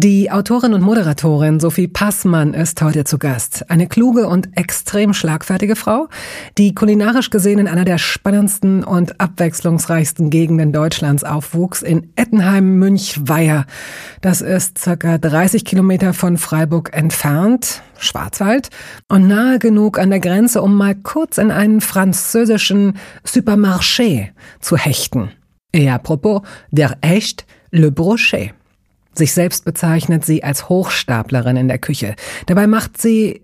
Die Autorin und Moderatorin Sophie Passmann ist heute zu Gast. Eine kluge und extrem schlagfertige Frau, die kulinarisch gesehen in einer der spannendsten und abwechslungsreichsten Gegenden Deutschlands aufwuchs, in Ettenheim-Münchweier. Das ist circa 30 Kilometer von Freiburg entfernt, Schwarzwald, und nahe genug an der Grenze, um mal kurz in einen französischen Supermarché zu hechten. Et à propos, der echt Le Brochet. Sich selbst bezeichnet sie als Hochstaplerin in der Küche. Dabei macht sie,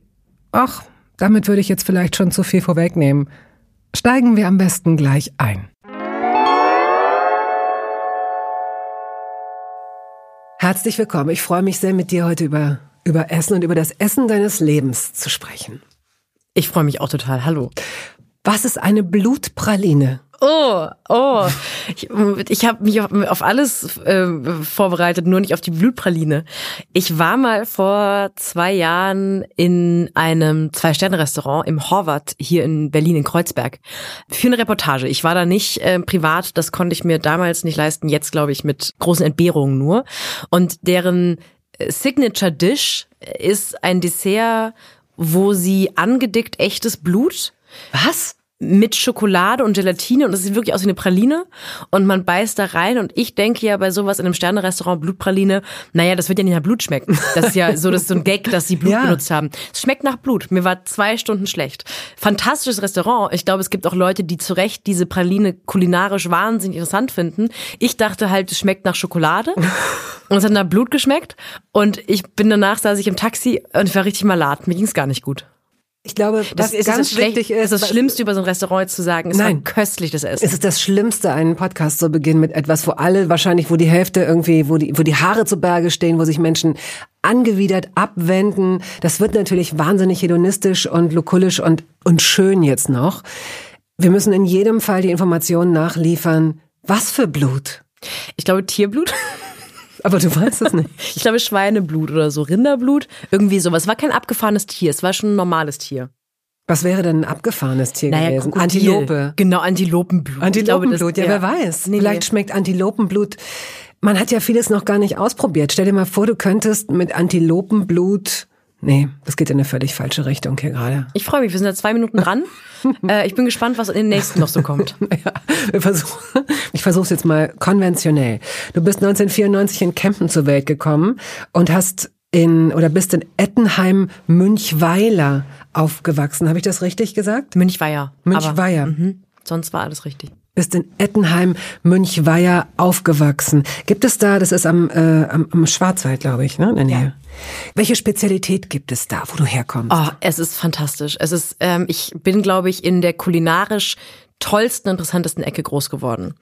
ach, damit würde ich jetzt vielleicht schon zu viel vorwegnehmen. Steigen wir am besten gleich ein. Herzlich willkommen. Ich freue mich sehr, mit dir heute über, über Essen und über das Essen deines Lebens zu sprechen. Ich freue mich auch total. Hallo. Was ist eine Blutpraline? Oh, oh. Ich, ich habe mich auf, auf alles äh, vorbereitet, nur nicht auf die Blutpraline. Ich war mal vor zwei Jahren in einem Zwei-Sterne-Restaurant im Horvath hier in Berlin in Kreuzberg für eine Reportage. Ich war da nicht äh, privat, das konnte ich mir damals nicht leisten, jetzt glaube ich mit großen Entbehrungen nur. Und deren äh, Signature Dish ist ein Dessert, wo sie angedickt echtes Blut Was? Mit Schokolade und Gelatine und das sieht wirklich aus wie eine Praline und man beißt da rein und ich denke ja bei sowas in einem Sternerestaurant Blutpraline, naja, das wird ja nicht nach Blut schmecken. Das ist ja so, das ist so ein Gag, dass sie Blut ja. benutzt haben. Es schmeckt nach Blut. Mir war zwei Stunden schlecht. Fantastisches Restaurant. Ich glaube, es gibt auch Leute, die zu Recht diese Praline kulinarisch wahnsinnig interessant finden. Ich dachte halt, es schmeckt nach Schokolade und es hat nach Blut geschmeckt und ich bin danach, saß ich im Taxi und ich war richtig malat. Mir ging es gar nicht gut. Ich glaube, das ist ganz das wichtig ist. Das ist das Schlimmste über so ein Restaurant zu sagen. Es Nein. war köstlich, das Essen. Es ist das Schlimmste, einen Podcast zu beginnen mit etwas, wo alle wahrscheinlich, wo die Hälfte irgendwie, wo die, wo die Haare zu Berge stehen, wo sich Menschen angewidert abwenden. Das wird natürlich wahnsinnig hedonistisch und lukullisch und, und schön jetzt noch. Wir müssen in jedem Fall die Informationen nachliefern. Was für Blut? Ich glaube Tierblut. Aber du weißt es nicht. ich glaube Schweineblut oder so, Rinderblut, irgendwie sowas. Es war kein abgefahrenes Tier, es war schon ein normales Tier. Was wäre denn ein abgefahrenes Tier naja, gewesen? Krokodil. Antilope. Genau, Antilopenblut. Antilopenblut, glaube, das, ja, wer weiß. Nee, Vielleicht nee. schmeckt Antilopenblut. Man hat ja vieles noch gar nicht ausprobiert. Stell dir mal vor, du könntest mit Antilopenblut Nee, das geht in eine völlig falsche Richtung hier gerade. Ich freue mich, wir sind da zwei Minuten dran. äh, ich bin gespannt, was in den nächsten noch so kommt. ja, wir versuchen, ich versuche es jetzt mal konventionell. Du bist 1994 in Kempen zur Welt gekommen und hast in oder bist in Ettenheim Münchweiler aufgewachsen. Habe ich das richtig gesagt? Münchweier. Münchweier. Aber, mhm, sonst war alles richtig bist in Ettenheim, Münchweier aufgewachsen. Gibt es da, das ist am, äh, am, am Schwarzwald, glaube ich, ne, in der Nähe. Ja. Welche Spezialität gibt es da, wo du herkommst? Oh, es ist fantastisch. Es ist, ähm, ich bin, glaube ich, in der kulinarisch tollsten, interessantesten Ecke groß geworden.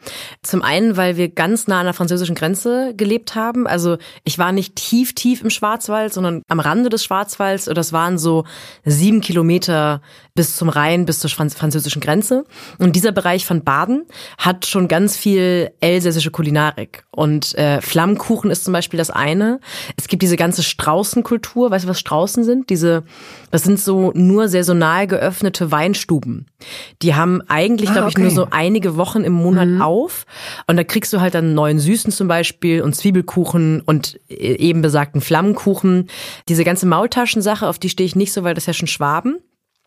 Zum einen, weil wir ganz nah an der französischen Grenze gelebt haben. Also ich war nicht tief, tief im Schwarzwald, sondern am Rande des Schwarzwalds. Und das waren so sieben Kilometer bis zum Rhein, bis zur französischen Grenze. Und dieser Bereich von Baden hat schon ganz viel elsässische Kulinarik. Und äh, Flammkuchen ist zum Beispiel das eine. Es gibt diese ganze Straußenkultur. Weißt du, was Straußen sind? Diese, das sind so nur saisonal geöffnete Weinstuben. Die haben eigentlich, ah, glaube ich, okay. nur so einige Wochen im Monat mhm. auf. Und da kriegst du halt dann neuen Süßen zum Beispiel und Zwiebelkuchen und äh, eben besagten Flammkuchen. Diese ganze Maultaschensache, auf die stehe ich nicht so, weil das ja schon Schwaben.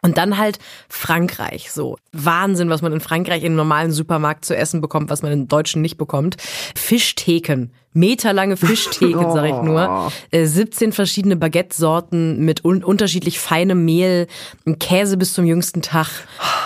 Und dann halt Frankreich, so. Wahnsinn, was man in Frankreich im normalen Supermarkt zu essen bekommt, was man in Deutschen nicht bekommt. Fischtheken. Meterlange Fischtheken, sag ich nur. 17 oh. äh, verschiedene Baguette-Sorten mit un unterschiedlich feinem Mehl, Käse bis zum jüngsten Tag.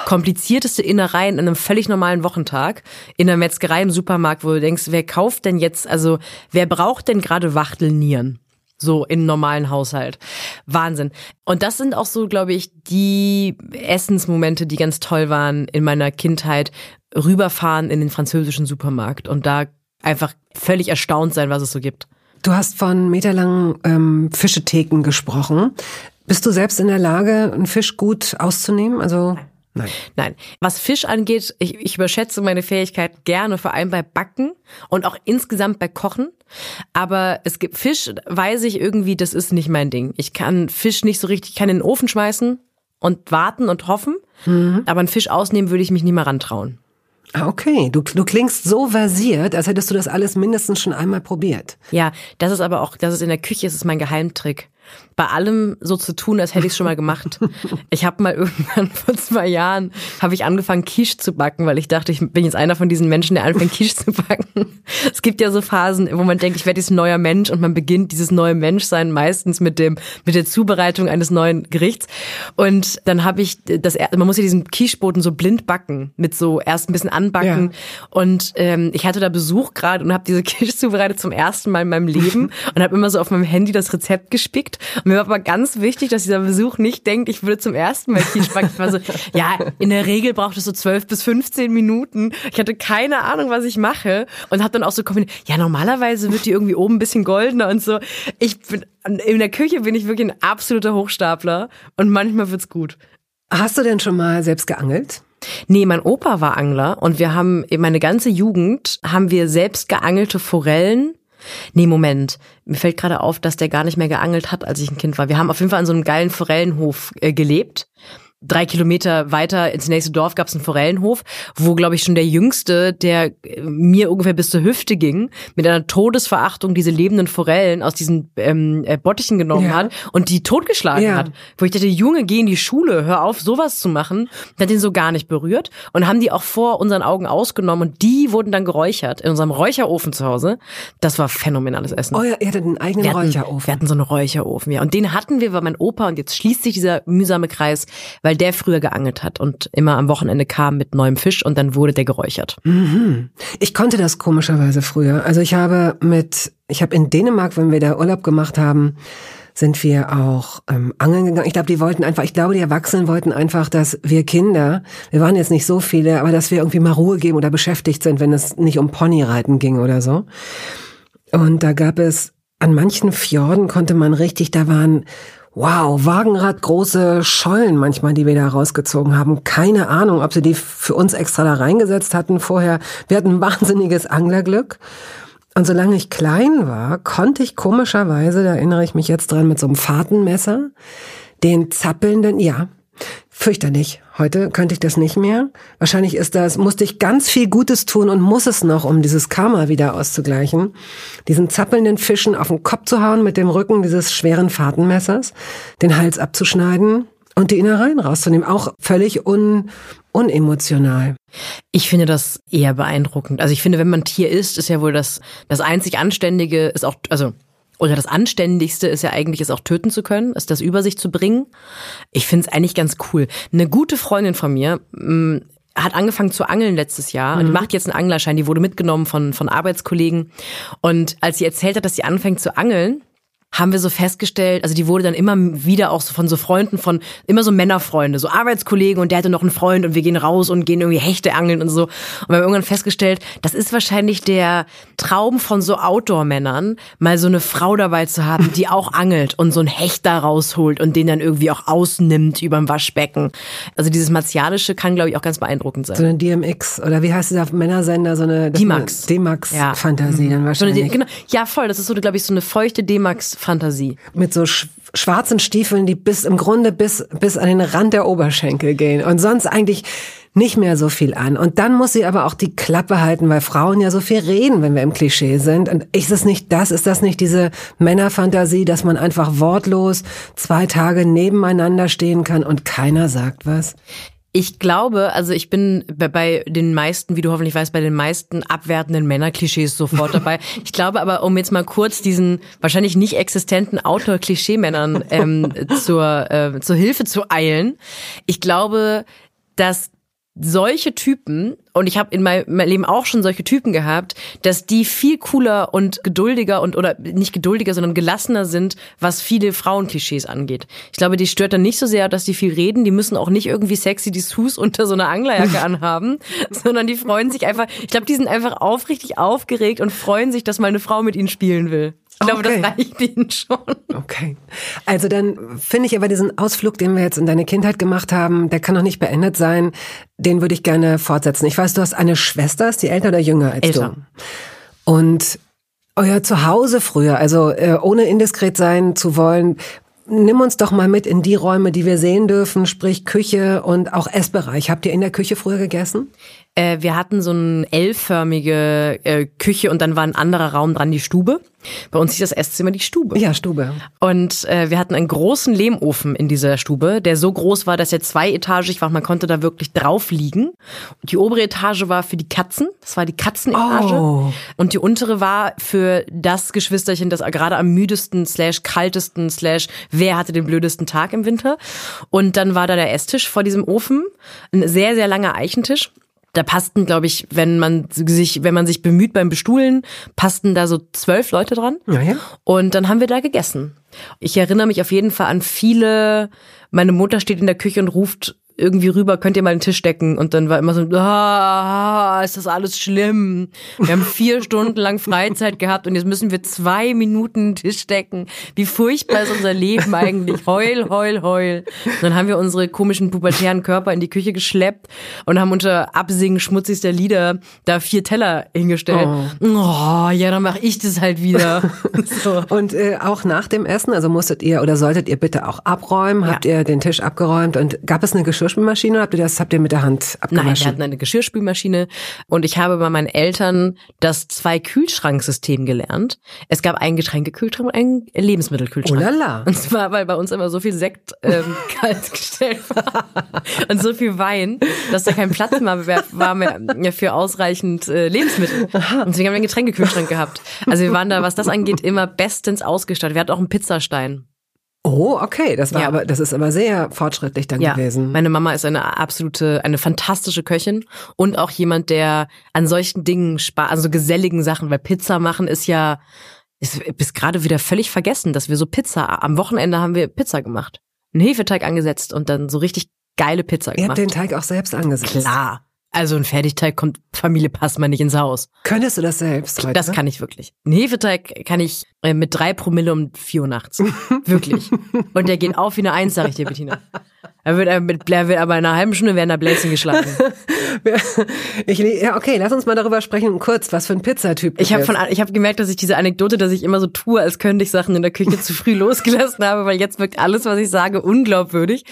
Komplizierteste Innereien in einem völlig normalen Wochentag. In der Metzgerei im Supermarkt, wo du denkst, wer kauft denn jetzt, also wer braucht denn gerade Wachtelnieren? So im normalen Haushalt. Wahnsinn. Und das sind auch so, glaube ich, die Essensmomente, die ganz toll waren in meiner Kindheit. Rüberfahren in den französischen Supermarkt und da einfach völlig erstaunt sein, was es so gibt. Du hast von meterlangen ähm, Fischetheken gesprochen. Bist du selbst in der Lage, einen Fisch gut auszunehmen? Also Nein. Nein. Was Fisch angeht, ich, ich überschätze meine Fähigkeit gerne, vor allem bei Backen und auch insgesamt bei Kochen. Aber es gibt Fisch, weiß ich irgendwie, das ist nicht mein Ding. Ich kann Fisch nicht so richtig, ich kann in den Ofen schmeißen und warten und hoffen. Mhm. Aber einen Fisch ausnehmen würde ich mich nie mal rantrauen. Ah, okay. Du, du klingst so versiert, als hättest du das alles mindestens schon einmal probiert. Ja, das ist aber auch, das ist in der Küche, das ist mein Geheimtrick bei allem so zu tun, als hätte ich es schon mal gemacht. Ich habe mal irgendwann vor zwei Jahren habe ich angefangen Quiche zu backen, weil ich dachte, ich bin jetzt einer von diesen Menschen, der anfängt Quiche zu backen. Es gibt ja so Phasen, wo man denkt, ich werde jetzt ein neuer Mensch und man beginnt dieses neue Menschsein meistens mit dem mit der Zubereitung eines neuen Gerichts. Und dann habe ich das man muss ja diesen Quicheboden so blind backen mit so erst ein bisschen anbacken ja. und ähm, ich hatte da Besuch gerade und habe diese Quiche zubereitet zum ersten Mal in meinem Leben und habe immer so auf meinem Handy das Rezept gespickt und mir war aber ganz wichtig, dass dieser Besuch nicht denkt, ich würde zum ersten Mal Quiche backen. Ich war so, ja, in der Regel braucht es so zwölf bis 15 Minuten. Ich hatte keine Ahnung, was ich mache und habe dann auch so kombiniert, ja, normalerweise wird die irgendwie oben ein bisschen goldener und so. Ich bin, in der Küche bin ich wirklich ein absoluter Hochstapler und manchmal wird's gut. Hast du denn schon mal selbst geangelt? Nee, mein Opa war Angler und wir haben meine ganze Jugend haben wir selbst geangelte Forellen Nee, Moment. Mir fällt gerade auf, dass der gar nicht mehr geangelt hat, als ich ein Kind war. Wir haben auf jeden Fall an so einem geilen Forellenhof äh, gelebt drei Kilometer weiter ins nächste Dorf gab es einen Forellenhof, wo, glaube ich, schon der Jüngste, der äh, mir ungefähr bis zur Hüfte ging, mit einer Todesverachtung diese lebenden Forellen aus diesen ähm, äh, Bottichen genommen ja. hat und die totgeschlagen ja. hat. Wo ich dachte, Junge, geh in die Schule, hör auf, sowas zu machen. Der hat den so gar nicht berührt und haben die auch vor unseren Augen ausgenommen und die wurden dann geräuchert in unserem Räucherofen zu Hause. Das war phänomenales Essen. Oh ja, ihr hattet einen eigenen wir hatten, Räucherofen. Wir hatten so einen Räucherofen, ja. Und den hatten wir, weil mein Opa, und jetzt schließt sich dieser mühsame Kreis, weil der früher geangelt hat und immer am Wochenende kam mit neuem Fisch und dann wurde der geräuchert. Mhm. Ich konnte das komischerweise früher. Also ich habe mit, ich habe in Dänemark, wenn wir da Urlaub gemacht haben, sind wir auch ähm, angeln gegangen. Ich glaube, die wollten einfach, ich glaube, die Erwachsenen wollten einfach, dass wir Kinder, wir waren jetzt nicht so viele, aber dass wir irgendwie mal Ruhe geben oder beschäftigt sind, wenn es nicht um Ponyreiten ging oder so. Und da gab es an manchen Fjorden konnte man richtig, da waren Wow, Wagenrad große Schollen manchmal, die wir da rausgezogen haben. Keine Ahnung, ob sie die für uns extra da reingesetzt hatten vorher. Wir hatten wahnsinniges Anglerglück. Und solange ich klein war, konnte ich komischerweise, da erinnere ich mich jetzt dran, mit so einem Fahrtenmesser, den zappelnden, ja, fürchterlich. Heute könnte ich das nicht mehr. Wahrscheinlich ist das, musste ich ganz viel Gutes tun und muss es noch, um dieses Karma wieder auszugleichen. Diesen zappelnden Fischen auf den Kopf zu hauen mit dem Rücken dieses schweren Fahrtenmessers, den Hals abzuschneiden und die Innereien rauszunehmen. Auch völlig un, unemotional. Ich finde das eher beeindruckend. Also ich finde, wenn man Tier ist, ist ja wohl das, das einzig Anständige, ist auch, also oder das Anständigste ist ja eigentlich, es auch töten zu können, es das über sich zu bringen. Ich finde es eigentlich ganz cool. Eine gute Freundin von mir mh, mm, hat angefangen zu angeln letztes Jahr mhm. und die macht jetzt einen Anglerschein. Die wurde mitgenommen von, von Arbeitskollegen. Und als sie erzählt hat, dass sie anfängt zu angeln, haben wir so festgestellt, also die wurde dann immer wieder auch so von so Freunden von, immer so Männerfreunde, so Arbeitskollegen und der hatte noch einen Freund und wir gehen raus und gehen irgendwie Hechte angeln und so. Und wir haben irgendwann festgestellt, das ist wahrscheinlich der Traum von so Outdoor-Männern, mal so eine Frau dabei zu haben, die auch angelt und so einen Hecht da rausholt und den dann irgendwie auch ausnimmt überm Waschbecken. Also dieses Martialische kann, glaube ich, auch ganz beeindruckend sein. So eine DMX oder wie heißt dieser Männersender, so eine D-Max. D-Max-Fantasie ja. dann wahrscheinlich. So eine, genau. Ja, voll, das ist so, glaube ich, so eine feuchte D-Max Fantasie. Mit so sch schwarzen Stiefeln, die bis im Grunde bis, bis an den Rand der Oberschenkel gehen und sonst eigentlich nicht mehr so viel an. Und dann muss sie aber auch die Klappe halten, weil Frauen ja so viel reden, wenn wir im Klischee sind. Und ist es nicht das, ist das nicht diese Männerfantasie, dass man einfach wortlos zwei Tage nebeneinander stehen kann und keiner sagt was? Ich glaube, also ich bin bei den meisten, wie du hoffentlich weißt, bei den meisten abwertenden Männerklischees sofort dabei. Ich glaube aber, um jetzt mal kurz diesen wahrscheinlich nicht existenten Autor-Klischee-Männern ähm, zur, äh, zur Hilfe zu eilen. Ich glaube, dass solche Typen, und ich habe in meinem Leben auch schon solche Typen gehabt, dass die viel cooler und geduldiger und oder nicht geduldiger, sondern gelassener sind, was viele Frauenklischees angeht. Ich glaube, die stört dann nicht so sehr, dass die viel reden, die müssen auch nicht irgendwie sexy die Sus unter so einer Anglerjacke anhaben, sondern die freuen sich einfach, ich glaube, die sind einfach aufrichtig aufgeregt und freuen sich, dass mal eine Frau mit ihnen spielen will. Ich glaube, okay. das reicht ihnen schon. Okay. Also dann finde ich aber diesen Ausflug, den wir jetzt in deine Kindheit gemacht haben, der kann noch nicht beendet sein. Den würde ich gerne fortsetzen. Ich weiß, du hast eine Schwester, ist die älter oder jünger als älter. du? Und euer Zuhause früher, also äh, ohne indiskret sein zu wollen, nimm uns doch mal mit in die Räume, die wir sehen dürfen, sprich Küche und auch Essbereich. Habt ihr in der Küche früher gegessen? Äh, wir hatten so eine L-förmige äh, Küche und dann war ein anderer Raum dran, die Stube. Bei uns hieß das Esszimmer die Stube. Ja, Stube. Und äh, wir hatten einen großen Lehmofen in dieser Stube, der so groß war, dass er zweietagig war. Man konnte da wirklich drauf liegen. Die obere Etage war für die Katzen. Das war die Katzenetage. Oh. Und die untere war für das Geschwisterchen, das gerade am müdesten slash kaltesten slash wer hatte den blödesten Tag im Winter. Und dann war da der Esstisch vor diesem Ofen. Ein sehr, sehr langer Eichentisch da passten, glaube ich, wenn man sich, wenn man sich bemüht beim Bestuhlen, passten da so zwölf Leute dran. Ja, ja. Und dann haben wir da gegessen. Ich erinnere mich auf jeden Fall an viele. Meine Mutter steht in der Küche und ruft irgendwie rüber, könnt ihr mal den Tisch decken? Und dann war immer so, ah, ist das alles schlimm? Wir haben vier Stunden lang Freizeit gehabt und jetzt müssen wir zwei Minuten den Tisch decken. Wie furchtbar ist unser Leben eigentlich? Heul, heul, heul. Und dann haben wir unsere komischen pubertären Körper in die Küche geschleppt und haben unter Absingen schmutzigster Lieder da vier Teller hingestellt. Oh, oh ja, dann mache ich das halt wieder. so. Und äh, auch nach dem Essen, also musstet ihr oder solltet ihr bitte auch abräumen? Habt ja. ihr den Tisch abgeräumt und gab es eine Geschirr Geschirrspülmaschine oder habt ihr das habt ihr mit der Hand abgewaschen? Nein, wir hatten eine Geschirrspülmaschine und ich habe bei meinen Eltern das zwei Kühlschranksystem gelernt. Es gab einen Getränkekühlschrank und einen Lebensmittelkühlschrank. Oh lala. Und zwar, weil bei uns immer so viel Sekt ähm, kalt gestellt war und so viel Wein, dass da kein Platz mehr war mehr für ausreichend äh, Lebensmittel. Und deswegen haben wir einen Getränkekühlschrank gehabt. Also wir waren da, was das angeht, immer bestens ausgestattet. Wir hatten auch einen Pizzastein. Oh, okay, das war ja. aber, das ist aber sehr fortschrittlich dann ja. gewesen. Meine Mama ist eine absolute, eine fantastische Köchin und auch jemand, der an solchen Dingen spart, also geselligen Sachen, weil Pizza machen ist ja, ist bis gerade wieder völlig vergessen, dass wir so Pizza, am Wochenende haben wir Pizza gemacht. Einen Hefeteig angesetzt und dann so richtig geile Pizza gemacht. Ihr habt den Teig auch selbst angesetzt? Klar. Also ein Fertigteig kommt Familie Passmann nicht ins Haus. Könntest du das selbst heute? Das kann ich wirklich. Ein Hefeteig kann ich äh, mit drei Promille um vier Uhr nachts. wirklich. Und der geht auf wie eine Eins, sag ich dir, Bettina. Er wird, er wird, er wird aber in einer halben Stunde werden da Bläschen geschlagen. ich, ja, okay, lass uns mal darüber sprechen, kurz, was für ein Pizzatyp Ich habe von, ich habe gemerkt, dass ich diese Anekdote, dass ich immer so tue, als könnte ich Sachen in der Küche zu früh losgelassen habe, weil jetzt wirkt alles, was ich sage, unglaubwürdig.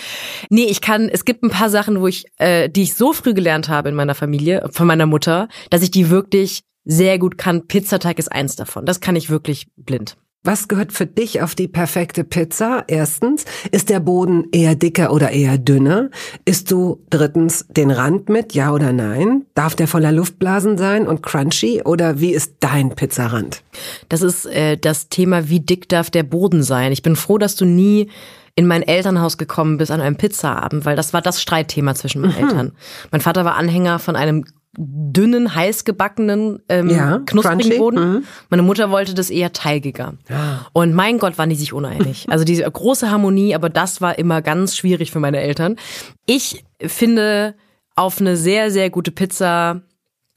Nee, ich kann, es gibt ein paar Sachen, wo ich, äh, die ich so früh gelernt habe in meiner Familie, von meiner Mutter, dass ich die wirklich sehr gut kann. Pizzateig ist eins davon. Das kann ich wirklich blind. Was gehört für dich auf die perfekte Pizza? Erstens, ist der Boden eher dicker oder eher dünner? Isst du drittens den Rand mit, ja oder nein? Darf der voller Luftblasen sein und crunchy oder wie ist dein Pizzarand? Das ist äh, das Thema, wie dick darf der Boden sein? Ich bin froh, dass du nie in mein Elternhaus gekommen bist an einem Pizzaabend, weil das war das Streitthema zwischen meinen mhm. Eltern. Mein Vater war Anhänger von einem dünnen, heißgebackenen, ähm, ja, knusprigen Boden. Mhm. Meine Mutter wollte das eher teigiger. Ja. Und mein Gott, waren die sich uneinig. Also diese große Harmonie, aber das war immer ganz schwierig für meine Eltern. Ich finde, auf eine sehr, sehr gute Pizza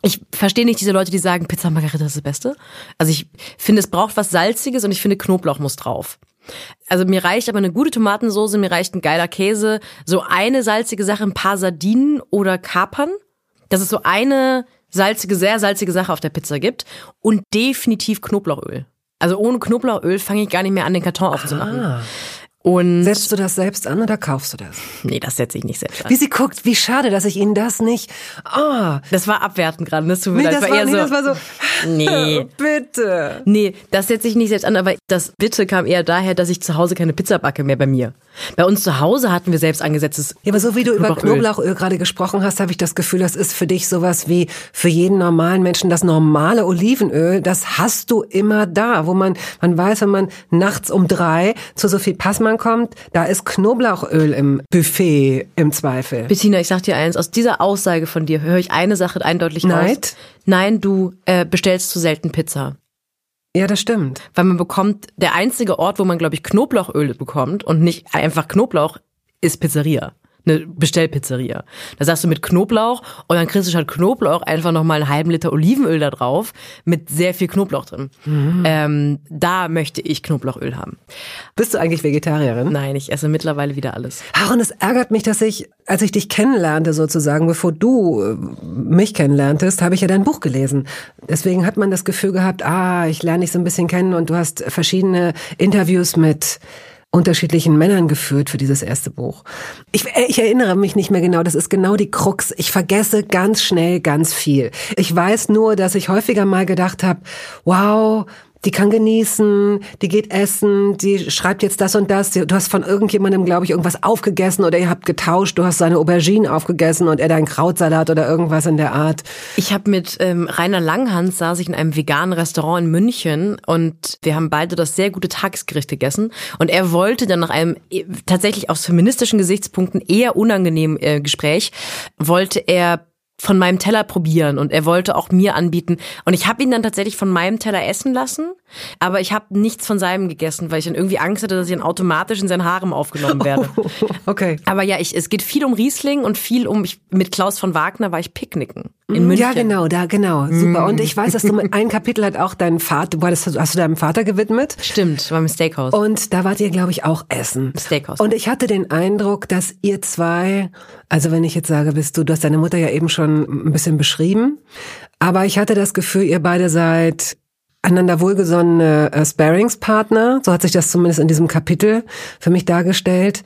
ich verstehe nicht diese Leute, die sagen, Pizza Margarita ist das Beste. Also ich finde, es braucht was Salziges und ich finde, Knoblauch muss drauf. Also mir reicht aber eine gute Tomatensoße, mir reicht ein geiler Käse, so eine salzige Sache, ein paar Sardinen oder Kapern dass es so eine salzige, sehr salzige Sache auf der Pizza gibt und definitiv Knoblauchöl. Also ohne Knoblauchöl fange ich gar nicht mehr an, den Karton aufzumachen. Ah. Und Setzt du das selbst an oder kaufst du das? Nee, das setze ich nicht selbst an. Wie sie guckt, wie schade, dass ich Ihnen das nicht. Ah, oh. das war abwertend gerade. Das tut mir nee, leid. Das war, war eher nee, so, das war so. Nee, bitte. Nee, das setze ich nicht selbst an. Aber das Bitte kam eher daher, dass ich zu Hause keine Pizza backe mehr bei mir. Bei uns zu Hause hatten wir selbst angesetztes. Ja, aber so wie du über Knoblauchöl gerade gesprochen hast, habe ich das Gefühl, das ist für dich sowas wie für jeden normalen Menschen das normale Olivenöl. Das hast du immer da, wo man man weiß, wenn man nachts um drei zu Sophie Passmann kommt, da ist Knoblauchöl im Buffet im Zweifel. Bettina, ich sag dir eins, aus dieser Aussage von dir höre ich eine Sache eindeutig Neid? raus. Nein, du äh, bestellst zu selten Pizza. Ja, das stimmt. Weil man bekommt, der einzige Ort, wo man, glaube ich, Knoblauchöl bekommt und nicht einfach Knoblauch, ist Pizzeria. Eine Bestellpizzeria. Da sagst du mit Knoblauch und dann kriegst du statt Knoblauch einfach nochmal einen halben Liter Olivenöl da drauf mit sehr viel Knoblauch drin. Mhm. Ähm, da möchte ich Knoblauchöl haben. Bist du eigentlich Vegetarierin? Nein, ich esse mittlerweile wieder alles. Ach, und es ärgert mich, dass ich, als ich dich kennenlernte sozusagen, bevor du äh, mich kennenlerntest, habe ich ja dein Buch gelesen. Deswegen hat man das Gefühl gehabt, ah, ich lerne dich so ein bisschen kennen und du hast verschiedene Interviews mit unterschiedlichen Männern geführt für dieses erste Buch. Ich, äh, ich erinnere mich nicht mehr genau, das ist genau die Krux. Ich vergesse ganz schnell ganz viel. Ich weiß nur, dass ich häufiger mal gedacht habe, wow, die kann genießen, die geht essen, die schreibt jetzt das und das. Du hast von irgendjemandem, glaube ich, irgendwas aufgegessen oder ihr habt getauscht. Du hast seine Aubergine aufgegessen und er deinen Krautsalat oder irgendwas in der Art. Ich habe mit ähm, Rainer Langhans saß ich in einem veganen Restaurant in München und wir haben beide das sehr gute Tagesgericht gegessen und er wollte dann nach einem äh, tatsächlich aus feministischen Gesichtspunkten eher unangenehmen äh, Gespräch wollte er von meinem Teller probieren und er wollte auch mir anbieten und ich habe ihn dann tatsächlich von meinem Teller essen lassen, aber ich habe nichts von seinem gegessen, weil ich dann irgendwie Angst hatte, dass ich dann automatisch in sein Harem aufgenommen werde. okay. Aber ja, ich, es geht viel um Riesling und viel um ich, mit Klaus von Wagner war ich picknicken in München. Ja, genau, da genau, super. Und ich weiß, dass du ein Kapitel hat auch deinen Vater, das, hast du deinem Vater gewidmet? Stimmt, war im Steakhouse. Und da wart ihr glaube ich auch essen. Steakhouse. Und ich hatte den Eindruck, dass ihr zwei, also wenn ich jetzt sage, bist du, du hast deine Mutter ja eben schon ein bisschen beschrieben. Aber ich hatte das Gefühl, ihr beide seid einander wohlgesonnene äh, Sparingspartner. So hat sich das zumindest in diesem Kapitel für mich dargestellt.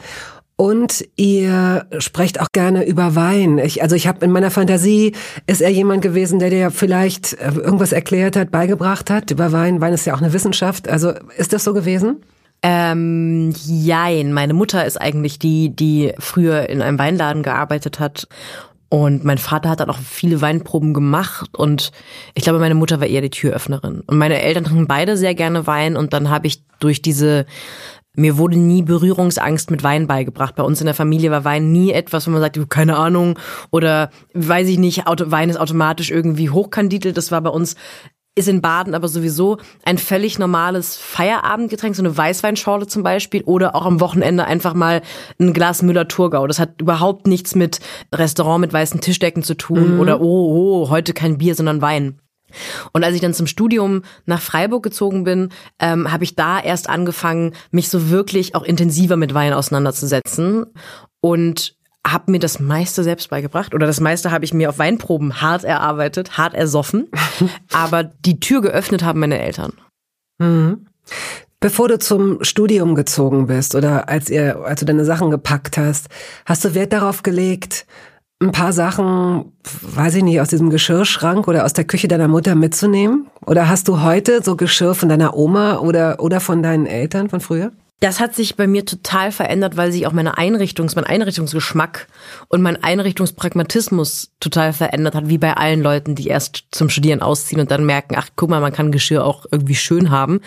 Und ihr sprecht auch gerne über Wein. Ich, also ich habe in meiner Fantasie ist er jemand gewesen, der dir vielleicht äh, irgendwas erklärt hat, beigebracht hat über Wein. Wein ist ja auch eine Wissenschaft. Also ist das so gewesen? Ähm, jein. Meine Mutter ist eigentlich die, die früher in einem Weinladen gearbeitet hat und mein Vater hat dann auch viele Weinproben gemacht und ich glaube, meine Mutter war eher die Türöffnerin. Und meine Eltern trinken beide sehr gerne Wein und dann habe ich durch diese mir wurde nie Berührungsangst mit Wein beigebracht. Bei uns in der Familie war Wein nie etwas, wo man sagt, keine Ahnung oder weiß ich nicht, Wein ist automatisch irgendwie hochkandidelt. Das war bei uns ist in Baden aber sowieso ein völlig normales Feierabendgetränk, so eine Weißweinschorle zum Beispiel, oder auch am Wochenende einfach mal ein Glas Müller-Thurgau. Das hat überhaupt nichts mit Restaurant mit weißen Tischdecken zu tun mhm. oder oh, oh, heute kein Bier, sondern Wein. Und als ich dann zum Studium nach Freiburg gezogen bin, ähm, habe ich da erst angefangen, mich so wirklich auch intensiver mit Wein auseinanderzusetzen. Und habe mir das meiste selbst beigebracht oder das meiste habe ich mir auf Weinproben hart erarbeitet, hart ersoffen. Aber die Tür geöffnet haben meine Eltern. Mhm. Bevor du zum Studium gezogen bist oder als ihr, als du deine Sachen gepackt hast, hast du Wert darauf gelegt, ein paar Sachen, weiß ich nicht, aus diesem Geschirrschrank oder aus der Küche deiner Mutter mitzunehmen? Oder hast du heute so Geschirr von deiner Oma oder, oder von deinen Eltern von früher? Das hat sich bei mir total verändert, weil sich auch meine Einrichtungs, mein Einrichtungsgeschmack und mein Einrichtungspragmatismus total verändert hat, wie bei allen Leuten, die erst zum Studieren ausziehen und dann merken, ach guck mal, man kann Geschirr auch irgendwie schön haben.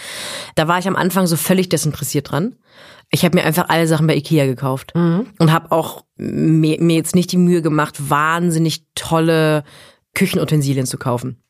Da war ich am Anfang so völlig desinteressiert dran. Ich habe mir einfach alle Sachen bei Ikea gekauft mhm. und habe auch mir, mir jetzt nicht die Mühe gemacht, wahnsinnig tolle Küchenutensilien zu kaufen.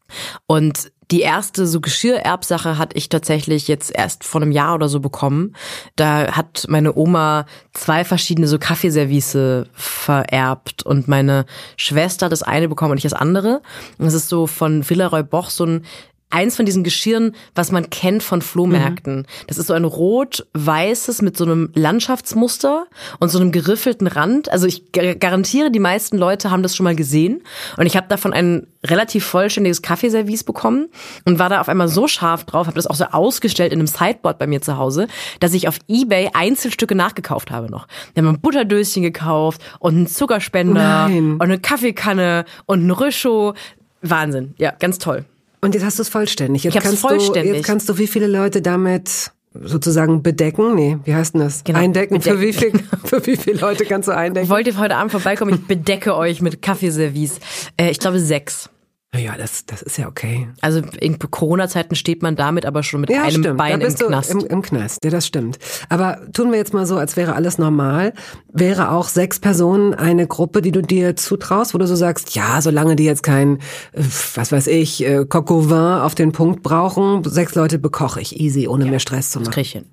Und die erste so Geschirrerbsache hatte ich tatsächlich jetzt erst vor einem Jahr oder so bekommen. Da hat meine Oma zwei verschiedene so Kaffeeservice vererbt und meine Schwester das eine bekommen und ich das andere. Und das ist so von Villeroy Boch so ein eins von diesen Geschirren, was man kennt von Flohmärkten. Mhm. Das ist so ein rot-weißes mit so einem Landschaftsmuster und so einem geriffelten Rand. Also ich garantiere, die meisten Leute haben das schon mal gesehen. Und ich habe davon ein relativ vollständiges Kaffeeservice bekommen und war da auf einmal so scharf drauf, habe das auch so ausgestellt in einem Sideboard bei mir zu Hause, dass ich auf Ebay Einzelstücke nachgekauft habe noch. Wir haben ein Butterdöschen gekauft und einen Zuckerspender Nein. und eine Kaffeekanne und ein Rüscho. Wahnsinn. Ja, ganz toll. Und jetzt hast du es vollständig. Jetzt ich kannst vollständig. Du, jetzt kannst du wie viele Leute damit sozusagen bedecken? Nee, wie heißt denn das? Genau, eindecken. Bedecken. Für wie viel, für wie viele Leute kannst du eindecken? Wollt ihr heute Abend vorbeikommen? Ich bedecke euch mit Kaffeeservice. Äh, ich glaube sechs. Ja, das, das ist ja okay. Also in Corona-Zeiten steht man damit aber schon mit ja, einem stimmt. Bein da bist im Knast. Du im, Im Knast, ja, das stimmt. Aber tun wir jetzt mal so, als wäre alles normal. Wäre auch sechs Personen eine Gruppe, die du dir zutraust, wo du so sagst, ja, solange die jetzt kein, äh, was weiß ich, äh, Coq au vin auf den Punkt brauchen, sechs Leute bekoche ich easy, ohne ja, mehr Stress zu machen. Das krieg ich hin.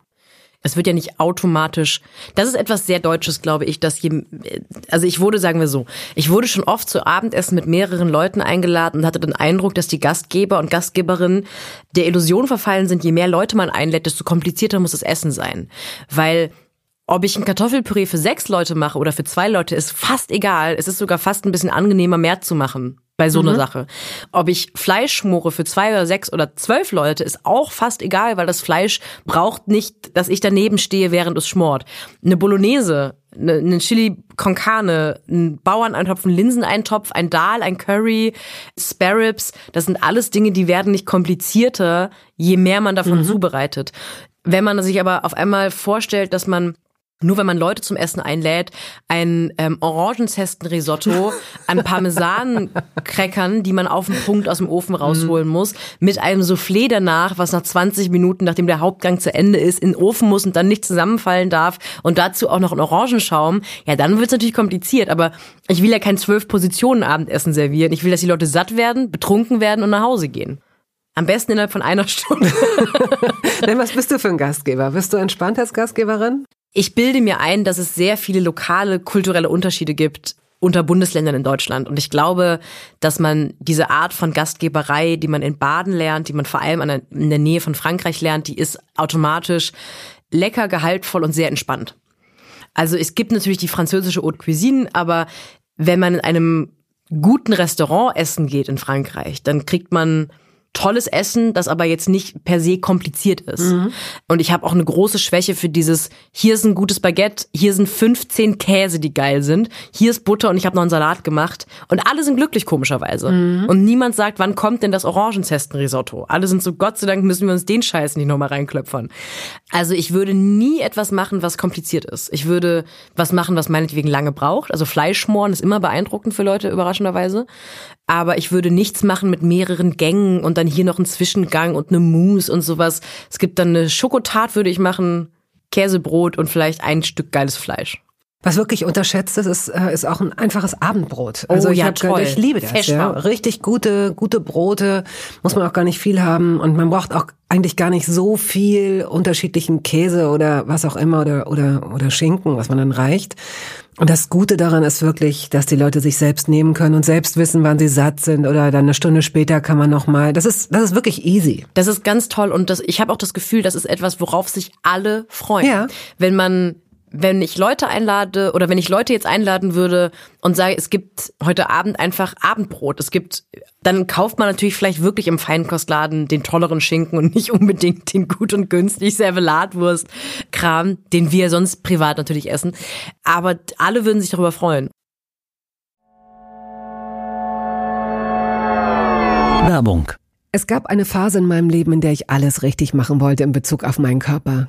Es wird ja nicht automatisch. Das ist etwas sehr Deutsches, glaube ich, dass je, also ich wurde, sagen wir so, ich wurde schon oft zu Abendessen mit mehreren Leuten eingeladen und hatte den Eindruck, dass die Gastgeber und Gastgeberinnen der Illusion verfallen sind, je mehr Leute man einlädt, desto komplizierter muss das Essen sein. Weil ob ich ein Kartoffelpüree für sechs Leute mache oder für zwei Leute, ist fast egal. Es ist sogar fast ein bisschen angenehmer, mehr zu machen bei so mhm. einer Sache. Ob ich Fleisch schmore für zwei oder sechs oder zwölf Leute, ist auch fast egal, weil das Fleisch braucht nicht, dass ich daneben stehe, während es schmort. Eine Bolognese, eine, eine Chili con carne, ein Bauerneintopf, ein Linseneintopf, ein Dahl, ein Curry, Sparrows, das sind alles Dinge, die werden nicht komplizierter, je mehr man davon mhm. zubereitet. Wenn man sich aber auf einmal vorstellt, dass man nur wenn man Leute zum Essen einlädt, ein ähm, Orangenzesten-Risotto an Parmesan-Crackern, die man auf den Punkt aus dem Ofen rausholen muss, mit einem Soufflé danach, was nach 20 Minuten, nachdem der Hauptgang zu Ende ist, in den Ofen muss und dann nicht zusammenfallen darf und dazu auch noch ein Orangenschaum, ja, dann wird's natürlich kompliziert. Aber ich will ja kein zwölf Positionen Abendessen servieren. Ich will, dass die Leute satt werden, betrunken werden und nach Hause gehen. Am besten innerhalb von einer Stunde. Denn was bist du für ein Gastgeber? Bist du entspannt als Gastgeberin? Ich bilde mir ein, dass es sehr viele lokale kulturelle Unterschiede gibt unter Bundesländern in Deutschland. Und ich glaube, dass man diese Art von Gastgeberei, die man in Baden lernt, die man vor allem in der Nähe von Frankreich lernt, die ist automatisch lecker, gehaltvoll und sehr entspannt. Also es gibt natürlich die französische Haute Cuisine, aber wenn man in einem guten Restaurant essen geht in Frankreich, dann kriegt man tolles Essen, das aber jetzt nicht per se kompliziert ist. Mhm. Und ich habe auch eine große Schwäche für dieses, hier ist ein gutes Baguette, hier sind 15 Käse, die geil sind, hier ist Butter und ich habe noch einen Salat gemacht. Und alle sind glücklich, komischerweise. Mhm. Und niemand sagt, wann kommt denn das Orangenzesten-Risotto? Alle sind so, Gott sei Dank müssen wir uns den Scheiß nicht nochmal reinklöpfern. Also ich würde nie etwas machen, was kompliziert ist. Ich würde was machen, was meinetwegen lange braucht. Also Fleischschmoren ist immer beeindruckend für Leute, überraschenderweise aber ich würde nichts machen mit mehreren Gängen und dann hier noch ein Zwischengang und eine Mousse und sowas. Es gibt dann eine Schokotat, würde ich machen, Käsebrot und vielleicht ein Stück geiles Fleisch. Was wirklich unterschätzt ist, ist, äh, ist auch ein einfaches Abendbrot. Also oh, ich, ja, hab, toll. ich liebe das. Ja. Richtig gute, gute Brote, muss man auch gar nicht viel haben und man braucht auch eigentlich gar nicht so viel unterschiedlichen Käse oder was auch immer oder, oder, oder Schinken, was man dann reicht. Und das Gute daran ist wirklich, dass die Leute sich selbst nehmen können und selbst wissen, wann sie satt sind oder dann eine Stunde später kann man noch mal. Das ist das ist wirklich easy. Das ist ganz toll und das, ich habe auch das Gefühl, das ist etwas, worauf sich alle freuen. Ja. Wenn man wenn ich Leute einlade oder wenn ich Leute jetzt einladen würde und sage, es gibt heute Abend einfach Abendbrot, es gibt, dann kauft man natürlich vielleicht wirklich im Feinkostladen den tolleren Schinken und nicht unbedingt den gut und günstig Servelatwurst Kram, den wir sonst privat natürlich essen. Aber alle würden sich darüber freuen. Werbung. Es gab eine Phase in meinem Leben, in der ich alles richtig machen wollte in Bezug auf meinen Körper.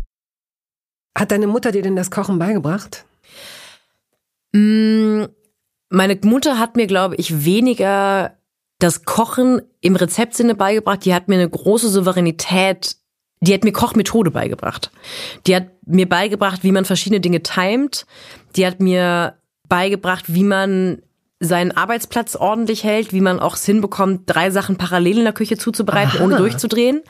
Hat deine Mutter dir denn das Kochen beigebracht? Mm, meine Mutter hat mir, glaube ich, weniger das Kochen im Rezeptsinne beigebracht. Die hat mir eine große Souveränität, die hat mir Kochmethode beigebracht. Die hat mir beigebracht, wie man verschiedene Dinge timet. Die hat mir beigebracht, wie man seinen Arbeitsplatz ordentlich hält, wie man auch es hinbekommt, drei Sachen parallel in der Küche zuzubereiten, Aha. ohne durchzudrehen.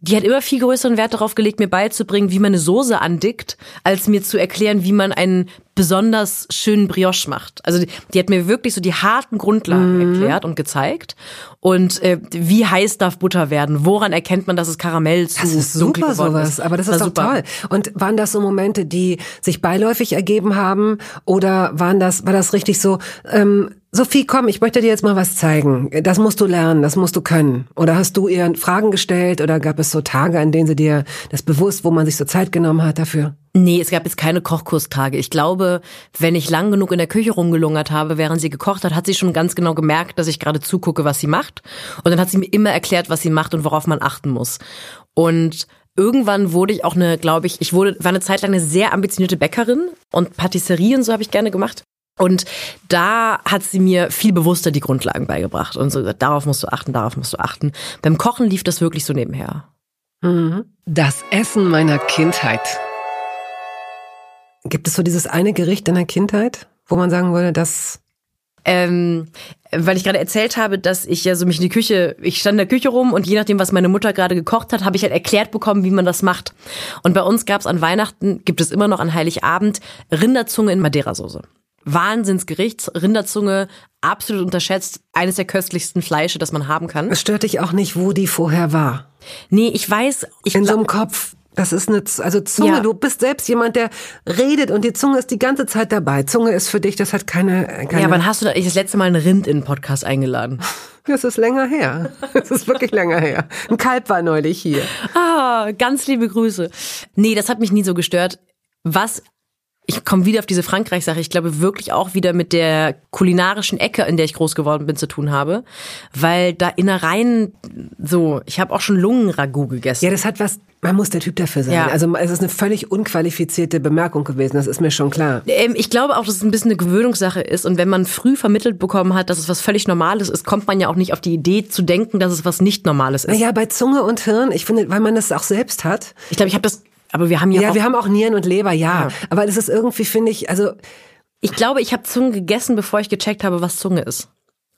Die hat immer viel größeren Wert darauf gelegt, mir beizubringen, wie man eine Soße andickt, als mir zu erklären, wie man einen besonders schönen Brioche macht. Also die, die hat mir wirklich so die harten Grundlagen mhm. erklärt und gezeigt. Und äh, wie heiß darf Butter werden? Woran erkennt man, dass es Karamell zu Das ist super sowas, ist? aber das ist doch super. toll. Und waren das so Momente, die sich beiläufig ergeben haben? Oder waren das, war das richtig so, ähm, Sophie, komm, ich möchte dir jetzt mal was zeigen. Das musst du lernen, das musst du können. Oder hast du ihr Fragen gestellt oder gab es so Tage, an denen sie dir das bewusst, wo man sich so Zeit genommen hat dafür? Nee, es gab jetzt keine Kochkurstage. Ich glaube, wenn ich lang genug in der Küche rumgelungert habe, während sie gekocht hat, hat sie schon ganz genau gemerkt, dass ich gerade zugucke, was sie macht. Und dann hat sie mir immer erklärt, was sie macht und worauf man achten muss. Und irgendwann wurde ich auch eine, glaube ich, ich wurde, war eine Zeit lang eine sehr ambitionierte Bäckerin und Patisserie und so habe ich gerne gemacht. Und da hat sie mir viel bewusster die Grundlagen beigebracht und so gesagt, darauf musst du achten, darauf musst du achten. Beim Kochen lief das wirklich so nebenher. Mhm. Das Essen meiner Kindheit. Gibt es so dieses eine Gericht deiner Kindheit, wo man sagen würde, dass ähm, weil ich gerade erzählt habe, dass ich ja so mich in die Küche, ich stand in der Küche rum und je nachdem, was meine Mutter gerade gekocht hat, habe ich halt erklärt bekommen, wie man das macht. Und bei uns gab es an Weihnachten, gibt es immer noch an Heiligabend Rinderzunge in Madeira-Soße. Wahnsinnsgericht, Rinderzunge, absolut unterschätzt, eines der köstlichsten Fleische, das man haben kann. Es stört dich auch nicht, wo die vorher war. Nee, ich weiß, ich in so einem Kopf. Das ist eine, also Zunge, ja. du bist selbst jemand, der redet und die Zunge ist die ganze Zeit dabei. Zunge ist für dich, das hat keine, keine Ja, wann hast du da, ich das letzte Mal einen Rind in den Podcast eingeladen? Das ist länger her. Das ist wirklich länger her. Ein Kalb war neulich hier. Ah, ganz liebe Grüße. Nee, das hat mich nie so gestört. Was ich komme wieder auf diese Frankreich-Sache. Ich glaube wirklich auch wieder mit der kulinarischen Ecke, in der ich groß geworden bin, zu tun habe. Weil da Innereien so, ich habe auch schon Lungenragout gegessen. Ja, das hat was, man muss der Typ dafür sein. Ja. Also es ist eine völlig unqualifizierte Bemerkung gewesen, das ist mir schon klar. Ähm, ich glaube auch, dass es ein bisschen eine Gewöhnungssache ist. Und wenn man früh vermittelt bekommen hat, dass es was völlig Normales ist, kommt man ja auch nicht auf die Idee zu denken, dass es was nicht Normales ist. Naja, bei Zunge und Hirn, ich finde, weil man das auch selbst hat. Ich glaube, ich habe das aber wir haben ja, ja auch wir haben auch Nieren und Leber, ja. ja. Aber das ist irgendwie, finde ich, also ich glaube, ich habe Zunge gegessen, bevor ich gecheckt habe, was Zunge ist.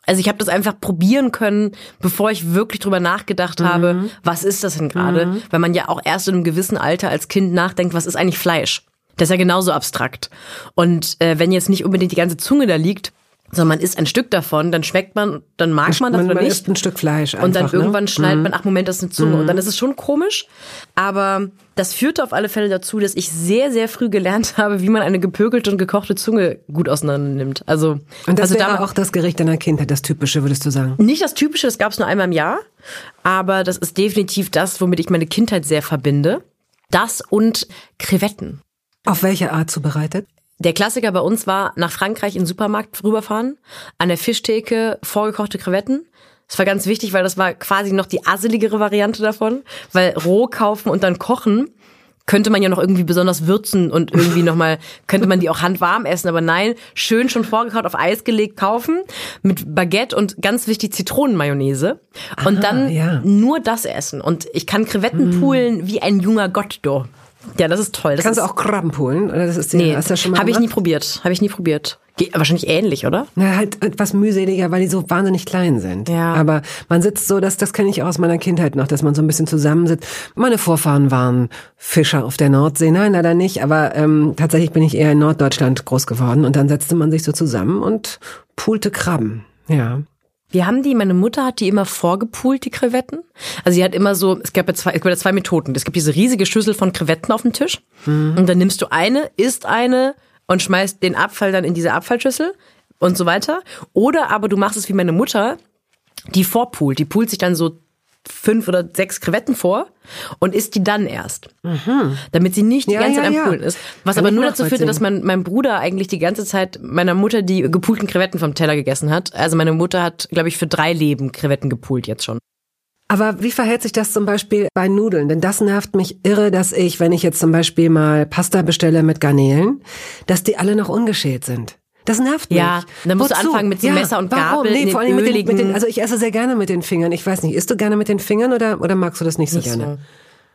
Also ich habe das einfach probieren können, bevor ich wirklich drüber nachgedacht mhm. habe, was ist das denn gerade? Mhm. Weil man ja auch erst in einem gewissen Alter als Kind nachdenkt, was ist eigentlich Fleisch? Das ist ja genauso abstrakt. Und äh, wenn jetzt nicht unbedingt die ganze Zunge da liegt, sondern man isst ein Stück davon, dann schmeckt man, dann mag man das man, oder man nicht. Isst ein Stück Fleisch einfach, und dann irgendwann ne? schneidet mhm. man, ach Moment, das ist eine Zunge. Mhm. Und dann ist es schon komisch. Aber das führte auf alle Fälle dazu, dass ich sehr, sehr früh gelernt habe, wie man eine gepökelte und gekochte Zunge gut auseinander nimmt. Also, und das also wäre auch das Gericht deiner Kindheit, das Typische, würdest du sagen? Nicht das Typische, das gab es nur einmal im Jahr. Aber das ist definitiv das, womit ich meine Kindheit sehr verbinde. Das und Krevetten. Auf welche Art zubereitet? Der Klassiker bei uns war nach Frankreich in den Supermarkt rüberfahren, an der Fischtheke vorgekochte Krevetten. Das war ganz wichtig, weil das war quasi noch die asseligere Variante davon, weil roh kaufen und dann kochen könnte man ja noch irgendwie besonders würzen und irgendwie nochmal, könnte man die auch handwarm essen, aber nein, schön schon vorgekaut, auf Eis gelegt, kaufen, mit Baguette und ganz wichtig Zitronenmayonnaise und Aha, dann ja. nur das essen. Und ich kann Krevetten poolen wie ein junger Gott, do. Ja, das ist toll. Das Kannst du auch Krabben poolen? Oder das ist ja, Nee, hast du das schon mal habe ich nie probiert. Habe ich nie probiert. Ge wahrscheinlich ähnlich, oder? Na, halt etwas mühseliger, weil die so wahnsinnig klein sind. Ja. Aber man sitzt so, das, das kenne ich auch aus meiner Kindheit noch, dass man so ein bisschen zusammensitzt. Meine Vorfahren waren Fischer auf der Nordsee. Nein, leider nicht. Aber ähm, tatsächlich bin ich eher in Norddeutschland groß geworden. Und dann setzte man sich so zusammen und poolte Krabben. Ja. Wir haben die, meine Mutter hat die immer vorgepult, die Krevetten. Also sie hat immer so, es gab ja zwei, es gab ja zwei Methoden. Es gibt diese riesige Schüssel von Krevetten auf dem Tisch. Und dann nimmst du eine, isst eine und schmeißt den Abfall dann in diese Abfallschüssel und so weiter. Oder aber du machst es wie meine Mutter, die vorpult. Die pult sich dann so fünf oder sechs Krevetten vor und isst die dann erst. Damit sie nicht die Ja, ganze ja, Zeit am ja. Poolen ist. Was Kann aber nur dazu führte, dass mein, mein Bruder eigentlich die ganze Zeit meiner Mutter die gepulten Krevetten vom Teller gegessen hat. Also meine Mutter hat, glaube ich, für drei Leben Krevetten gepult jetzt schon. Aber wie verhält sich das zum Beispiel bei Nudeln? Denn das nervt mich irre, dass ich, wenn ich jetzt zum Beispiel mal Pasta bestelle mit Garnelen, dass die alle noch ungeschält sind. Das nervt mich. Ja, dann musst du Wozu? anfangen mit so Messer und warum? Gabel Nee, in vor allem mit den, mit den, also ich esse sehr gerne mit den Fingern. Ich weiß nicht, isst du gerne mit den Fingern oder, oder magst du das nicht so Nicht gerne? so.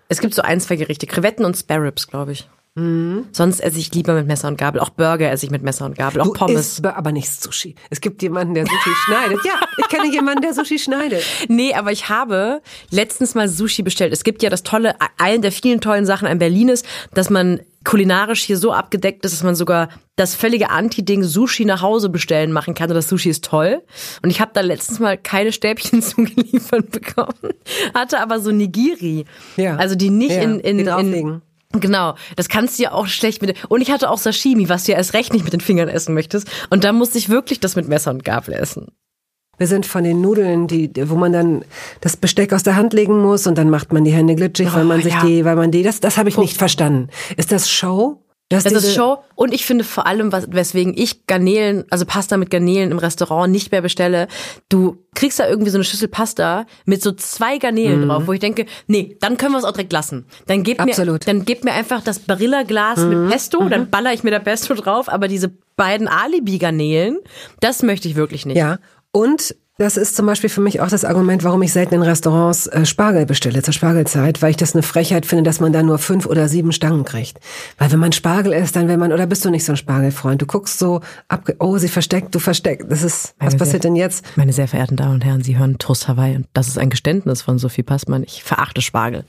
Es gibt so ein, zwei Gerichte. Krevetten und Spare Ribs, glaube ich. Mhm. Sonst esse ich lieber mit Messer und Gabel. Auch Burger esse ich mit Messer und Gabel. Auch Du Pommes. isst aber nicht Sushi. Es gibt jemanden, der Sushi schneidet. Ja, ich kenne jemanden, der Sushi schneidet. Nee, aber ich habe letztens mal Sushi bestellt. Es gibt ja das tolle, eine der vielen tollen Sachen an Berlin ist, dass man kulinarisch hier so abgedeckt ist, dass man sogar das völlige Anti-Ding Sushi nach Hause bestellen machen kann. Und das Sushi ist toll. Und ich habe da letztens mal keine Stäbchen zugeliefert bekommen, hatte aber so Nigiri. Ja. Also die nicht Ja, in, in, in. Genau, das kannst du ja auch schlecht mit. Und ich hatte auch Sashimi, was du ja erst recht nicht mit den Fingern essen möchtest. Und da musste ich wirklich das mit Messer und Gabel essen. Wir sind von den Nudeln, die, wo man dann das Besteck aus der Hand legen muss und dann macht man die Hände glitschig, weil man sich ja. die, weil man die, das, das habe ich nicht verstanden. Ist das Show? Das diese- ist Show. Und ich finde vor allem, was, weswegen ich Garnelen, also Pasta mit Garnelen im Restaurant nicht mehr bestelle, du kriegst da irgendwie so eine Schüssel Pasta mit so zwei Garnelen drauf, wo ich denke, nee, dann können wir es auch direkt lassen. Dann mir, Absolut. dann gib mir einfach das Barilla-Glas mit Pesto, dann baller ich mir da Pesto drauf, aber diese beiden Alibi-Garnelen, das möchte ich wirklich nicht. Ja. Und das ist zum Beispiel für mich auch das Argument, warum ich selten in Restaurants äh, Spargel bestelle zur Spargelzeit, weil ich das eine Frechheit finde, dass man da nur fünf oder sieben Stangen kriegt. Weil wenn man Spargel isst, dann will man, oder bist du nicht so ein Spargelfreund? Du guckst so ab, oh, sie versteckt, du versteckt. Das ist, was Meine passiert sehr- denn jetzt? Meine sehr verehrten Damen und Herren, Sie hören Toast Hawaii und das ist ein Geständnis von Sophie Passmann. Ich verachte Spargel.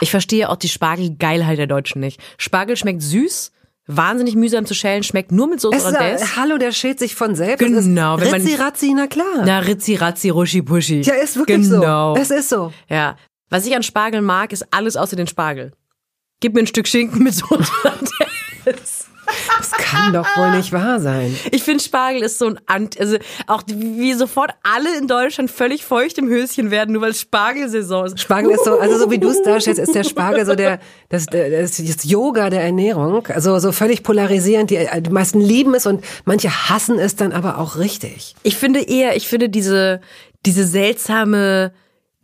Ich verstehe auch die Spargelgeilheit der Deutschen nicht. Spargel schmeckt süß, wahnsinnig mühsam zu schälen, schmeckt nur mit Soße Hollandaise. hallo, der schält sich von selbst. Genau, wenn man- ist Ritzi Ratzi, na klar. Na, Ritzi, Ratzi, Ruschi, Puschi. ja, ist wirklich genau. so. Es ist so. Ja. Was ich an Spargel mag, ist alles außer den Spargel. Gib mir ein Stück Schinken mit Soße Hollandaise. Das kann doch wohl nicht wahr sein. Ich finde Spargel ist so ein Ant, also auch wie sofort alle in Deutschland völlig feucht im Höschen werden, nur weil Spargelsaison ist. Spargel ist so, also so wie du es darstellst, ist der Spargel so der, das, das, das Yoga der Ernährung. Also so völlig polarisierend. Die, die meisten lieben es und manche hassen es dann aber auch richtig. Ich finde eher, ich finde diese, diese seltsame,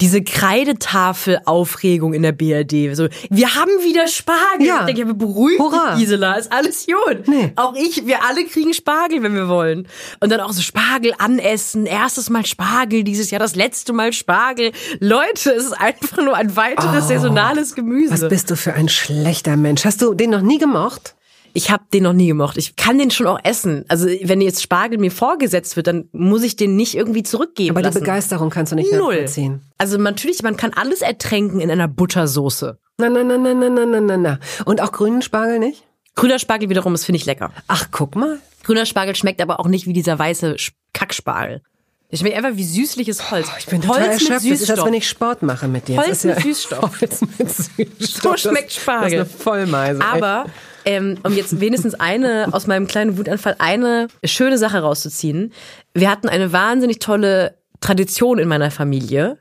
diese Kreidetafel-Aufregung in der BRD. So, wir haben wieder Spargel. Ja. Ich denke, beruhigt Hurra. dich, Gisela, ist alles gut. Nee. Auch ich, wir alle kriegen Spargel, wenn wir wollen. Und dann auch so Spargel anessen. Erstes Mal Spargel, dieses Jahr das letzte Mal Spargel. Leute, es ist einfach nur ein weiteres saisonales Gemüse. Oh, Was bist du für ein schlechter Mensch? Hast du den noch nie gemocht? Ich habe den noch nie gemocht. Ich kann den schon auch essen. Also wenn jetzt Spargel mir vorgesetzt wird, dann muss ich den nicht irgendwie zurückgeben Aber lassen. die Begeisterung kannst du nicht Null. nachvollziehen. Also natürlich, man kann alles ertränken in einer Buttersoße. Na, na, na, na, na, na, na, na, na. Und auch grünen Spargel nicht? Grüner Spargel wiederum, das finde ich lecker. Ach, guck mal. Grüner Spargel schmeckt aber auch nicht wie dieser weiße Kackspargel. Der schmeckt einfach wie süßliches Holz. Ich bin total Holz erschöpft. mit Das ist, als Süßstoff. wenn ich Sport mache mit dir. Holz Das ist mit Süßstoff. Holz mit Süßstoff. So schmeckt Spargel. Das ist eine Vollmeise. Aber ähm, um jetzt wenigstens eine aus meinem kleinen Wutanfall eine schöne Sache rauszuziehen. Wir hatten eine wahnsinnig tolle Tradition in meiner Familie,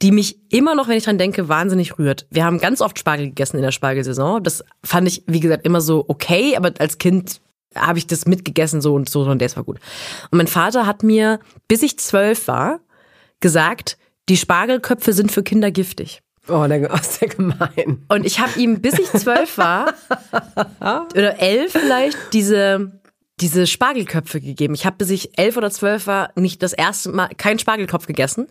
die mich immer noch, wenn ich dran denke, wahnsinnig rührt. Wir haben ganz oft Spargel gegessen in der Spargelsaison. Das fand ich, wie gesagt, immer so okay, aber als Kind habe ich das mitgegessen, so und so und das war gut. Und mein Vater hat mir, bis ich zwölf war, gesagt, die Spargelköpfe sind für Kinder giftig. Oh, der, oh, ist der gemein. Und ich habe ihm, bis ich zwölf war, oder elf vielleicht, diese diese Spargelköpfe gegeben. Ich habe, bis ich elf oder zwölf war, nicht das erste Mal keinen Spargelkopf gegessen.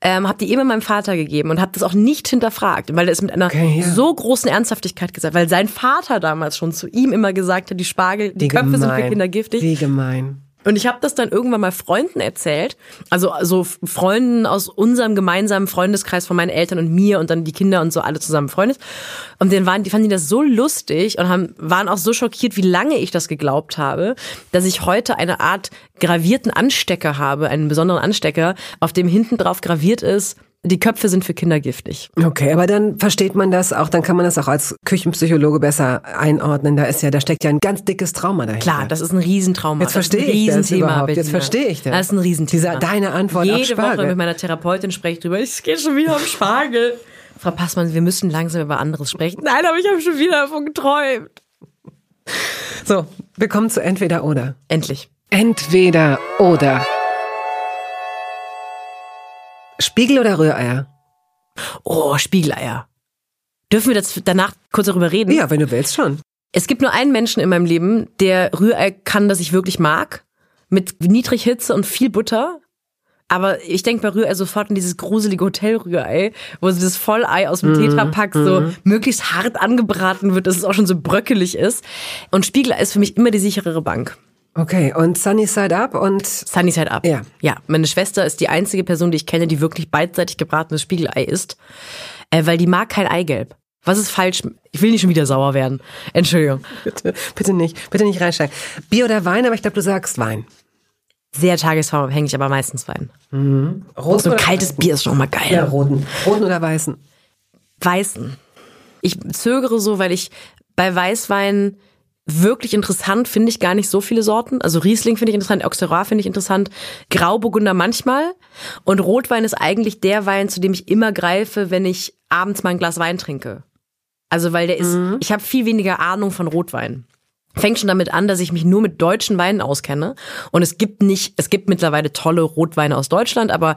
Ähm, habe die immer meinem Vater gegeben und habe das auch nicht hinterfragt, weil er es mit einer okay, ja. so großen Ernsthaftigkeit gesagt, weil sein Vater damals schon zu ihm immer gesagt hat, die Spargel, die Wie Köpfe gemein. sind für Kinder giftig. Wie gemein. Und ich habe das dann irgendwann mal Freunden erzählt, also so Freunden aus unserem gemeinsamen Freundeskreis von meinen Eltern und mir und dann die Kinder und so alle zusammen Freundes. Und denen waren, die fanden das so lustig und haben, waren auch so schockiert, wie lange ich das geglaubt habe, dass ich heute eine Art gravierten Anstecker habe, einen besonderen Anstecker, auf dem hinten drauf graviert ist, die Köpfe sind für Kinder giftig. Okay, aber dann versteht man das auch, dann kann man das auch als Küchenpsychologe besser einordnen. Da ist ja, da steckt ja ein ganz dickes Trauma dahinter. Klar, das ist ein Riesentrauma. Jetzt verstehe ich das überhaupt. Jetzt verstehe ich das. Das ist ein Riesenthema. Dieser, deine Antwort Jede auf Spargel. Woche mit meiner Therapeutin spreche ich drüber. Ich gehe schon wieder um Spargel. Frau Passmann, wir müssen langsam über anderes sprechen. Nein, aber ich habe schon wieder davon geträumt. So, wir kommen zu entweder oder. Endlich. Entweder oder. Spiegel oder Rühreier? Oh, Spiegeleier. Dürfen wir das danach kurz darüber reden? Ja, wenn du willst schon. Es gibt nur einen Menschen in meinem Leben, der Rührei kann, das ich wirklich mag. Mit Niedrighitze und viel Butter. Aber ich denke bei Rührei sofort an dieses gruselige Hotelrührei, wo so das Vollei aus dem mm, Tetrapack so mhm. möglichst hart angebraten wird, dass es auch schon so bröckelig ist. Und Spiegelei ist für mich immer die sicherere Bank. Okay, und Sunny Side Up und Sunny Side Up. Ja. Ja, meine Schwester ist die einzige Person, die ich kenne, die wirklich beidseitig gebratenes Spiegelei isst, äh, weil die mag kein Eigelb. Was ist falsch? Ich will nicht schon wieder sauer werden. Entschuldigung. Bitte, bitte nicht, bitte nicht reinsteigen. Bier oder Wein, aber ich glaube, du sagst Wein. Sehr tagesformabhängig, aber meistens Wein. Mhm. Rot so ein kaltes Weißen? Bier ist schon mal geil. Ja, roten. Roten oder weißen? Weißen. Ich zögere so, weil ich bei Weißwein wirklich interessant finde ich gar nicht so viele Sorten. Also Riesling finde ich interessant, Auxerrois finde ich interessant, Grauburgunder manchmal. Und Rotwein ist eigentlich der Wein, zu dem ich immer greife, wenn ich abends mal ein Glas Wein trinke. Also weil der ist, mhm. ich habe viel weniger Ahnung von Rotwein. Fängt schon damit an, dass ich mich nur mit deutschen Weinen auskenne. Und es gibt nicht, es gibt mittlerweile tolle Rotweine aus Deutschland, aber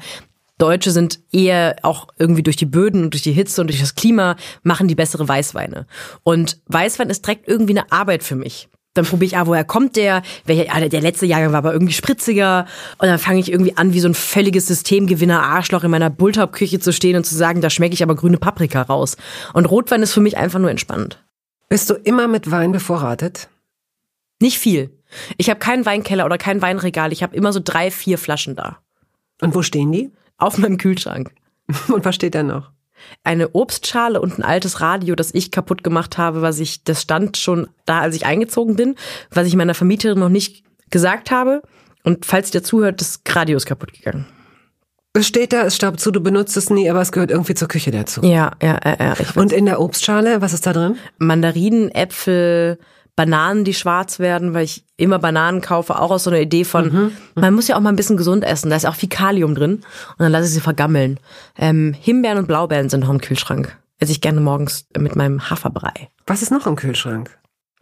Deutsche sind eher auch irgendwie durch die Böden und durch die Hitze und durch das Klima machen die bessere Weißweine. Und Weißwein ist direkt irgendwie eine Arbeit für mich. Dann probiere ich, ah, woher kommt der? Welcher, ah, der letzte Jahrgang war aber irgendwie spritziger. Und dann fange ich irgendwie an, wie so ein völliges Systemgewinner Arschloch in meiner Bulltop-Küche zu stehen und zu sagen, da schmecke ich aber grüne Paprika raus. Und Rotwein ist für mich einfach nur entspannt. Bist du immer mit Wein bevorratet? Nicht viel. Ich habe keinen Weinkeller oder kein Weinregal. Ich habe immer so drei, vier Flaschen da. Und wo stehen die? Auf meinem Kühlschrank. Und was steht da noch? Eine Obstschale und ein altes Radio, das ich kaputt gemacht habe, was ich, das stand schon da, als ich eingezogen bin, was ich meiner Vermieterin noch nicht gesagt habe. Und falls ihr zuhört, das Radio ist kaputt gegangen. Es steht da, es staubt zu, du benutzt es nie, aber es gehört irgendwie zur Küche dazu. Ja, ja, ja. ja und in der Obstschale, was ist da drin? Mandarinen, Äpfel, Bananen, die schwarz werden, weil ich immer Bananen kaufe, auch aus so einer Idee von, mhm. man muss ja auch mal ein bisschen gesund essen. Da ist auch viel Kalium drin und dann lasse ich sie vergammeln. Ähm, Himbeeren und Blaubeeren sind noch im Kühlschrank. Esse ich gerne morgens mit meinem Haferbrei. Was ist noch im Kühlschrank?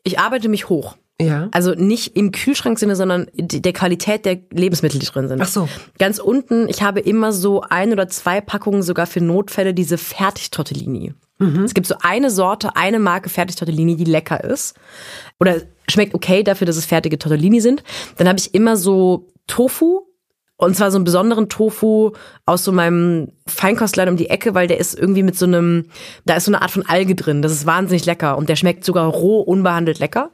Ich arbeite mich hoch. Ja. Also nicht im Kühlschranksinne, sondern der Qualität der Lebensmittel, die drin sind. Ach so. Ganz unten, ich habe immer so ein oder zwei Packungen sogar für Notfälle diese Fertigtortellini. Mhm. Es gibt so eine Sorte, eine Marke Fertigtortellini, die lecker ist. Oder schmeckt okay dafür, dass es fertige Tortellini sind. Dann habe ich immer so Tofu und zwar so einen besonderen Tofu aus so meinem Feinkostladen um die Ecke, weil der ist irgendwie mit so einem, da ist so eine Art von Alge drin. Das ist wahnsinnig lecker und der schmeckt sogar roh, unbehandelt lecker.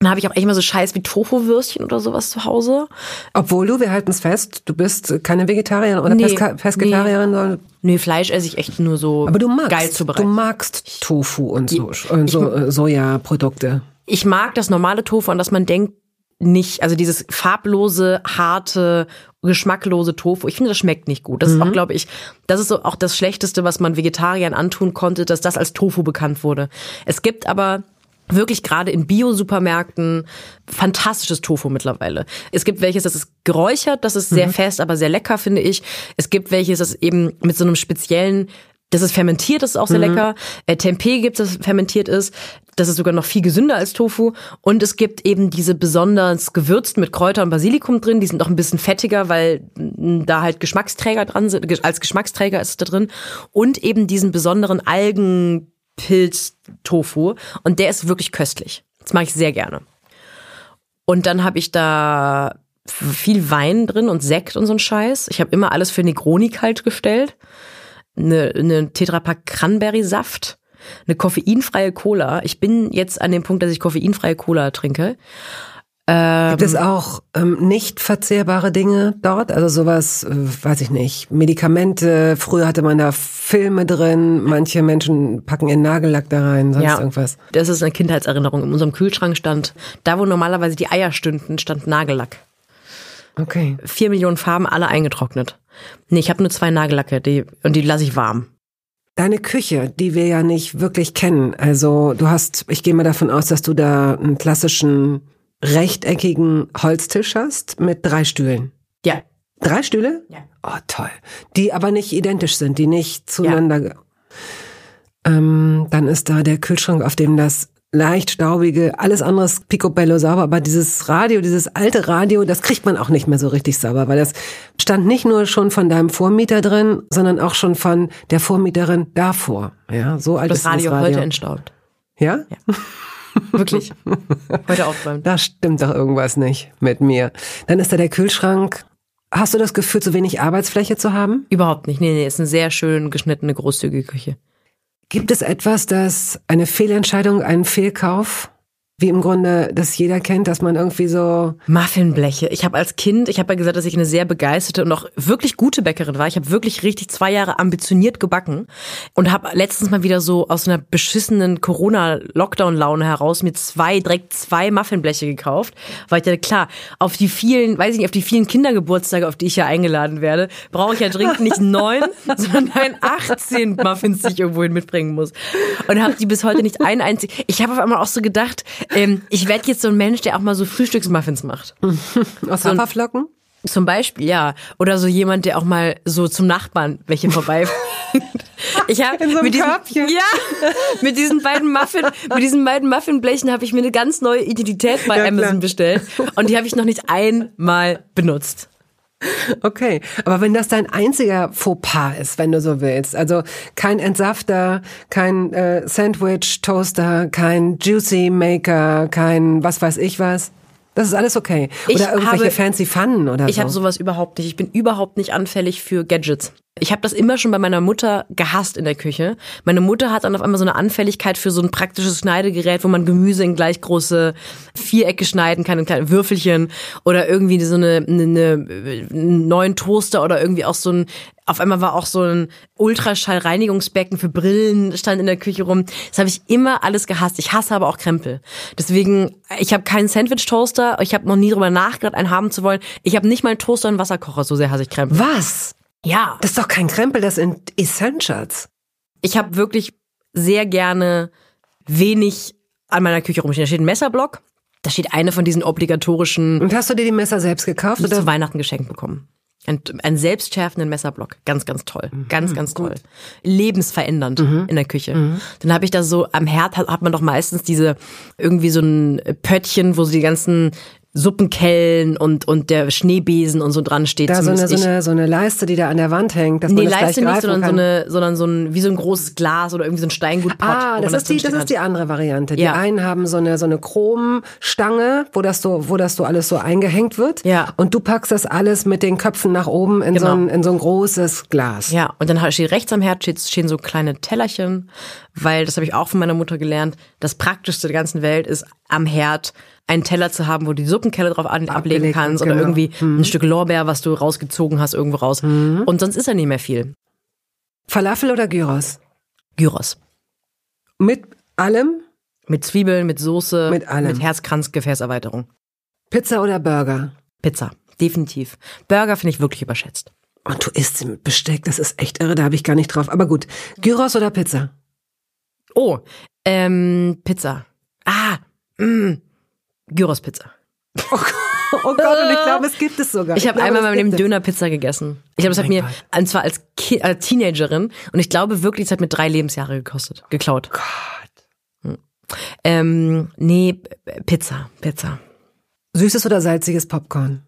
Dann habe ich auch echt mal so Scheiß wie Tofu-Würstchen oder sowas zu Hause. Obwohl du, wir halten es fest, du bist keine Vegetarierin oder nee, Pesketarierin. Nee. nee, Fleisch esse ich echt nur so Aber du magst, geil zu bereiten. Du magst Tofu und so, und so äh, Sojaprodukte. Ich mag das normale Tofu, an das man denkt, nicht, also dieses farblose, harte, geschmacklose Tofu. Ich finde, das schmeckt nicht gut. Das mhm. ist auch, glaube ich, das ist so auch das Schlechteste, was man Vegetariern antun konnte, dass das als Tofu bekannt wurde. Es gibt aber wirklich gerade in Bio-Supermärkten fantastisches Tofu mittlerweile. Es gibt welches, das ist geräuchert, das ist sehr mhm. fest, aber sehr lecker, finde ich. Es gibt welches, das eben mit so einem speziellen Das ist fermentiert, das ist auch sehr mhm. lecker. Äh, Tempeh gibt es, das fermentiert ist. Das ist sogar noch viel gesünder als Tofu. Und es gibt eben diese besonders gewürzt mit Kräuter und Basilikum drin. Die sind noch ein bisschen fettiger, weil da halt Geschmacksträger dran sind. Als Geschmacksträger ist es da drin. Und eben diesen besonderen Algenpilz-Tofu. Und der ist wirklich köstlich. Das mache ich sehr gerne. Und dann habe ich da viel Wein drin und Sekt und so ein Scheiß. Ich habe immer alles für Negroni kalt gestellt. Eine, eine Tetrapack Cranberry-Saft, eine koffeinfreie Cola. Ich bin jetzt an dem Punkt, dass ich koffeinfreie Cola trinke. Ähm, Gibt es auch ähm, nicht verzehrbare Dinge dort? Also sowas, äh, weiß ich nicht, Medikamente, früher hatte man da Filme drin, manche Menschen packen ihren Nagellack da rein, sonst ja, irgendwas. Das ist eine Kindheitserinnerung. In unserem Kühlschrank stand, da wo normalerweise die Eier stünden, stand Nagellack. Okay. Vier Millionen Farben, alle eingetrocknet. Nee, ich habe nur zwei Nagellacke, die, und die lasse ich warm. Deine Küche, die wir ja nicht wirklich kennen. Also du hast, ich gehe mal davon aus, dass du da einen klassischen rechteckigen Holztisch hast mit drei Stühlen. Ja. Drei Stühle? Ja. Oh, toll. Die aber nicht identisch sind, die nicht zueinander. Ja. Ähm, dann ist da der Kühlschrank, auf dem das leicht staubige, alles andere ist picobello sauber, aber dieses Radio, dieses alte Radio, das kriegt man auch nicht mehr so richtig sauber, weil das stand nicht nur schon von deinem Vormieter drin, sondern auch schon von der Vormieterin davor. Ja, so alt das ist Radio das Radio heute entstaubt. Ja? Ja. Wirklich. Heute aufräumen. Da stimmt doch irgendwas nicht mit mir. Dann ist da der Kühlschrank. Hast du das Gefühl, zu wenig Arbeitsfläche zu haben? Überhaupt nicht. Nee, nee, ist eine sehr schön geschnittene, großzügige Küche. Gibt es etwas, das eine Fehlentscheidung, einen Fehlkauf wie im Grunde das jeder kennt, dass man irgendwie so Muffinbleche. Ich habe als Kind, ich habe ja gesagt, dass ich eine sehr begeisterte und auch wirklich gute Bäckerin war. Ich habe wirklich richtig zwei Jahre ambitioniert gebacken und habe letztens mal wieder so aus einer beschissenen Corona-Lockdown-Laune heraus mir zwei direkt zwei Muffinbleche gekauft, weil ich dachte, klar, auf die vielen, weiß ich nicht, auf die vielen Kindergeburtstage, auf die ich ja eingeladen werde, brauche ich ja dringend nicht neun, sondern 18 Muffins, die ich irgendwohin mitbringen muss. Und habe die bis heute nicht ein einzig. Ich habe auf einmal auch so gedacht, ähm, ich werde jetzt so ein Mensch, der auch mal so Frühstücksmuffins macht. Aus so Haferflocken? Zum Beispiel, ja. Oder so jemand, der auch mal so zum Nachbarn welche vorbei. ich habe so mit diesen, Körbchen. ja, mit diesen beiden Muffin, mit diesen beiden Muffinblechen habe ich mir eine ganz neue Identität bei ja, Amazon klar. bestellt und die habe ich noch nicht einmal benutzt. Okay, aber wenn das dein einziger Fauxpas ist, wenn du so willst, also kein Entsafter, kein äh, Sandwich Toaster, kein Juicy Maker, kein was weiß ich was. Das ist alles okay. Oder ich irgendwelche habe, fancy Pfannen oder ich so. Ich habe sowas überhaupt nicht. Ich bin überhaupt nicht anfällig für Gadgets. Ich habe das immer schon bei meiner Mutter gehasst in der Küche. Meine Mutter hat dann auf einmal so eine Anfälligkeit für so ein praktisches Schneidegerät, wo man Gemüse in gleich große Vierecke schneiden kann, in kleine Würfelchen oder irgendwie so eine, eine, eine einen neuen Toaster oder irgendwie auch so ein auf einmal war auch so ein Ultraschallreinigungsbecken für Brillen stand in der Küche rum. Das habe ich immer alles gehasst. Ich hasse aber auch Krempel. Deswegen, ich habe keinen Sandwich-Toaster. Ich habe noch nie drüber nachgedacht, einen haben zu wollen. Ich habe nicht mal einen Toaster und Wasserkocher. So sehr hasse ich Krempel. Was? Ja. Das ist doch kein Krempel, das sind Essentials. Ich habe wirklich sehr gerne wenig an meiner Küche rumstehen. Da steht ein Messerblock. Da steht eine von diesen obligatorischen. Und hast du dir die Messer selbst gekauft oder zu Weihnachten geschenkt bekommen? Ein, einen selbstschärfenden Messerblock. Ganz, ganz toll. Mhm. Ganz, ganz toll. Lebensverändernd mhm. in der Küche. Mhm. Dann habe ich da so am Herd hat, hat man doch meistens diese irgendwie so ein Pöttchen, wo so die ganzen Suppenkellen und, und der Schneebesen und so dran steht. Da so eine, so, eine, so eine Leiste, die da an der Wand hängt. Dass nee, man das Leiste nicht, sondern so, eine, sondern so ein, wie so ein großes Glas oder irgendwie so ein Steingutpott. Ah, das, ist die, das ist die andere Variante. Die einen haben so eine, so eine Chromstange, wo das so, wo das so alles so eingehängt wird. Ja. Und du packst das alles mit den Köpfen nach oben in, genau. so, ein, in so ein großes Glas. Ja, und dann steht rechts am Herd stehen so kleine Tellerchen, weil das habe ich auch von meiner Mutter gelernt. Das Praktischste der ganzen Welt ist am Herd einen Teller zu haben, wo du die Suppenkelle drauf an, ablegen kannst genau. oder irgendwie mhm. ein Stück Lorbeer, was du rausgezogen hast, irgendwo raus. Mhm. Und sonst ist ja nicht mehr viel. Falafel oder Gyros? Gyros. Mit allem? Mit Zwiebeln, mit Soße, mit allem. Mit Herzkranzgefäßerweiterung. Pizza oder Burger? Pizza, definitiv. Burger finde ich wirklich überschätzt. Und du isst sie mit Besteck, das ist echt irre, da habe ich gar nicht drauf. Aber gut, Gyros oder Pizza? Oh, ähm, Pizza. Ah, mh, Gyros-Pizza. Oh Gott, und ich glaube, es gibt es sogar. Ich habe glaube, einmal es mal mit dem gibt es. Döner-Pizza gegessen. Ich glaube, das hat mein mir, und zwar als, Ki als Teenagerin, und ich glaube wirklich, es hat mir drei Lebensjahre gekostet, geklaut. Gott. Ähm, nee, Pizza, Pizza. Süßes oder salziges Popcorn?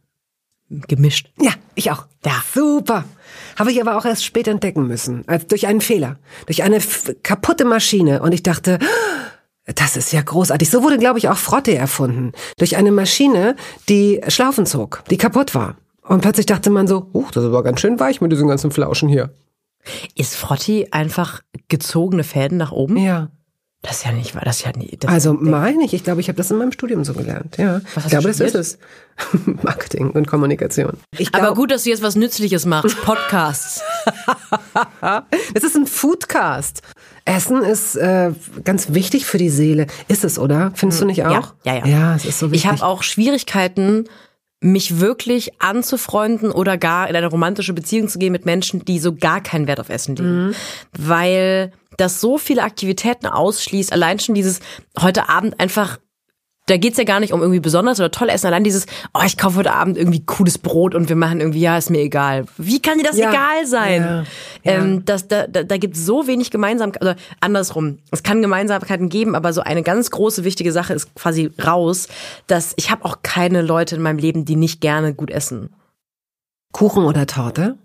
Gemischt. Ja, ich auch. Ja. Super. Habe ich aber auch erst spät entdecken müssen. Als durch einen Fehler. Durch eine kaputte Maschine. Und ich dachte, das ist ja großartig. So wurde, glaube ich, auch Frotte erfunden. Durch eine Maschine, die Schlaufen zog, die kaputt war. Und plötzlich dachte man so, uh, das ist aber ganz schön weich mit diesen ganzen Flauschen hier. Ist Frotti einfach gezogene Fäden nach oben? Ja. Das ist ja nicht, das ist ja nie. Das Also meine ich, ich glaube, ich habe das in meinem Studium so gelernt. Ja. Was hast ich glaube, du das ist es. Marketing und Kommunikation. Ich aber glaub, gut, dass du jetzt was Nützliches machst. Podcasts. Es ist ein Foodcast. Essen ist äh, ganz wichtig für die Seele. Ist es, oder? Findest du nicht Ja, auch? ja, ja. Ja, es ist so wichtig. Ich habe auch Schwierigkeiten, mich wirklich anzufreunden oder gar in eine romantische Beziehung zu gehen mit Menschen, die so gar keinen Wert auf Essen legen. Weil das so viele Aktivitäten ausschließt. Allein schon dieses heute Abend einfach da geht's ja gar nicht um irgendwie besonders oder toll essen, allein dieses, oh, ich kaufe heute Abend irgendwie cooles Brot und wir machen irgendwie, ja, ist mir egal. Wie kann dir das Ja. egal sein? Ja. Ähm, das, da, da, da gibt's so wenig Gemeinsamkeiten, oder andersrum, es kann Gemeinsamkeiten geben, aber so eine ganz große, wichtige Sache ist quasi raus, dass ich habe auch keine Leute in meinem Leben, die nicht gerne gut essen. Kuchen oder Torte?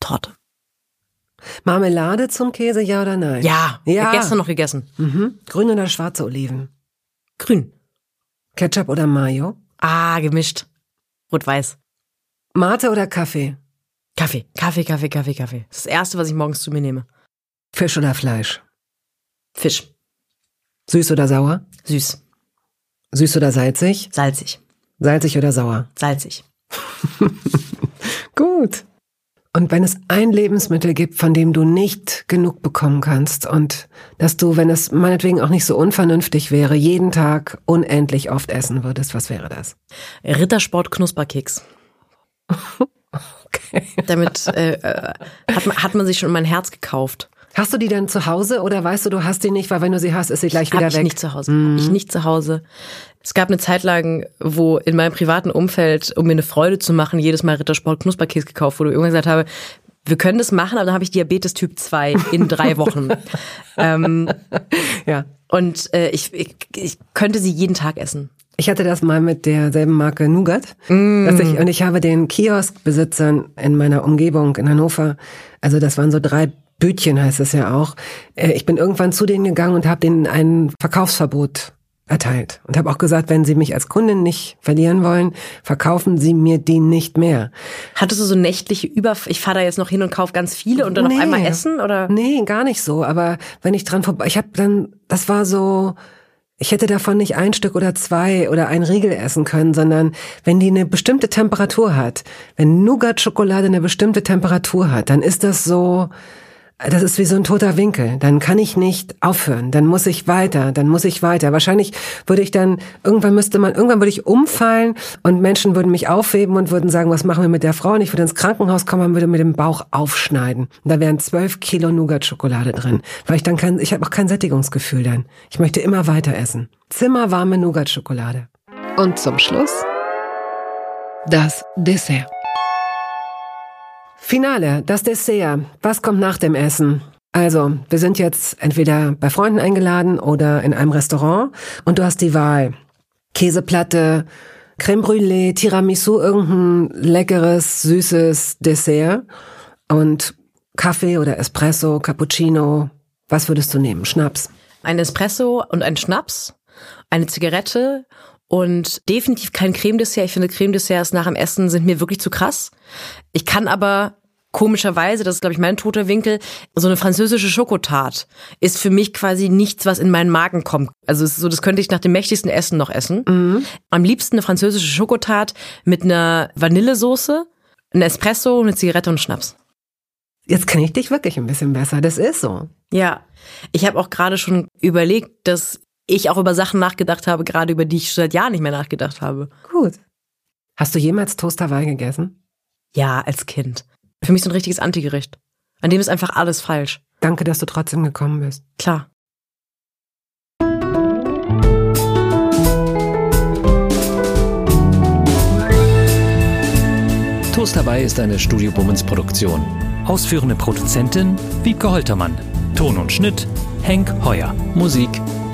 Torte. Marmelade zum Käse, ja oder nein? Ja, Ja. Gestern noch gegessen. Mhm. Grüne oder schwarze Oliven? Grün. Ketchup oder Mayo? Ah, gemischt. Rot-Weiß. Mate oder Kaffee? Kaffee, Kaffee, Kaffee, Kaffee, Kaffee. Das ist das Erste, was ich morgens zu mir nehme. Fisch oder Fleisch? Fisch. Süß oder sauer? Süß. Süß oder salzig? Salzig. Salzig oder sauer? Salzig. Gut. Und wenn es ein Lebensmittel gibt, von dem du nicht genug bekommen kannst und dass du, wenn es meinetwegen auch nicht so unvernünftig wäre, jeden Tag unendlich oft essen würdest, was wäre das? Rittersport Knusperkeks. Okay. Damit äh, äh, hat, man, hat man sich schon in mein Herz gekauft. Hast du die dann zu Hause oder weißt du, du hast die nicht, weil wenn du sie hast, ist sie gleich wieder Hab ich weg? nicht zu Hause. Ich nicht zu Hause. Es gab eine Zeit lang, wo in meinem privaten Umfeld, um mir eine Freude zu machen, jedes Mal Rittersport Knusperkeks gekauft wurde. Irgendwann gesagt habe, wir können das machen, aber dann habe ich Diabetes Typ 2 in drei Wochen. ähm, Ja. und äh, ich, ich, ich könnte sie jeden Tag essen. Ich hatte das mal mit derselben Marke Nougat. Dass ich, und ich habe den Kioskbesitzern in meiner Umgebung in Hannover, also das waren so drei Bütchen heißt es ja auch, äh, ich bin irgendwann zu denen gegangen und habe denen ein Verkaufsverbot erteilt und habe auch gesagt, wenn sie mich als Kundin nicht verlieren wollen, verkaufen sie mir die nicht mehr. Hattest du so nächtliche Über... Ich fahre da jetzt noch hin und kaufe ganz viele und dann auf einmal essen? Oder? Nee, gar nicht so. Aber wenn ich dran vorbei, ich habe dann, das war so, ich hätte davon nicht ein Stück oder zwei oder ein Riegel essen können, sondern wenn die eine bestimmte Temperatur hat, wenn Nougat-Schokolade eine bestimmte Temperatur hat, dann ist das so, das ist wie so ein toter Winkel. Dann kann ich nicht aufhören. Dann muss ich weiter. Dann muss ich weiter. Wahrscheinlich würde ich dann, irgendwann müsste man, irgendwann würde ich umfallen und Menschen würden mich aufheben und würden sagen, was machen wir mit der Frau? Und ich würde ins Krankenhaus kommen und würde mit dem Bauch aufschneiden. Und da wären zwölf Kilo Nougat-Schokolade drin. Weil ich dann kein, ich habe auch kein Sättigungsgefühl dann. Ich möchte immer weiter essen. Zimmerwarme Nougat-Schokolade. Und zum Schluss das Dessert. Finale, das Dessert. Was kommt nach dem Essen? Also, wir sind jetzt entweder bei Freunden eingeladen oder in einem Restaurant und du hast die Wahl. Käseplatte, Creme Brûlée, Tiramisu, irgendein leckeres, süßes Dessert und Kaffee oder Espresso, Cappuccino. Was würdest du nehmen? Schnaps. Ein Espresso und ein Schnaps, eine Zigarette und definitiv kein Cremedessert. Ich finde Cremedesserts nach dem Essen sind mir wirklich zu krass. Ich kann aber komischerweise, das ist glaube ich mein toter Winkel, so eine französische Schokotart ist für mich quasi nichts, was in meinen Magen kommt. Also es ist so, das könnte ich nach dem mächtigsten Essen noch essen. Am liebsten eine französische Schokotart mit einer Vanillesoße, ein Espresso, eine Zigarette und Schnaps. Jetzt kenne ich dich wirklich ein bisschen besser. Das ist so. Ja, ich habe auch gerade schon überlegt, dass ich auch über Sachen nachgedacht habe, gerade über die ich schon seit Jahren nicht mehr nachgedacht habe. Gut. Hast du jemals Toast Hawaii gegessen? Ja, als Kind. Für mich so ein richtiges Antigericht. An dem ist einfach alles falsch. Danke, dass du trotzdem gekommen bist. Klar. Toast Hawaii ist eine Studio Bummens Produktion. Ausführende Produzentin Wiebke Holtermann. Ton und Schnitt Henk Heuer. Musik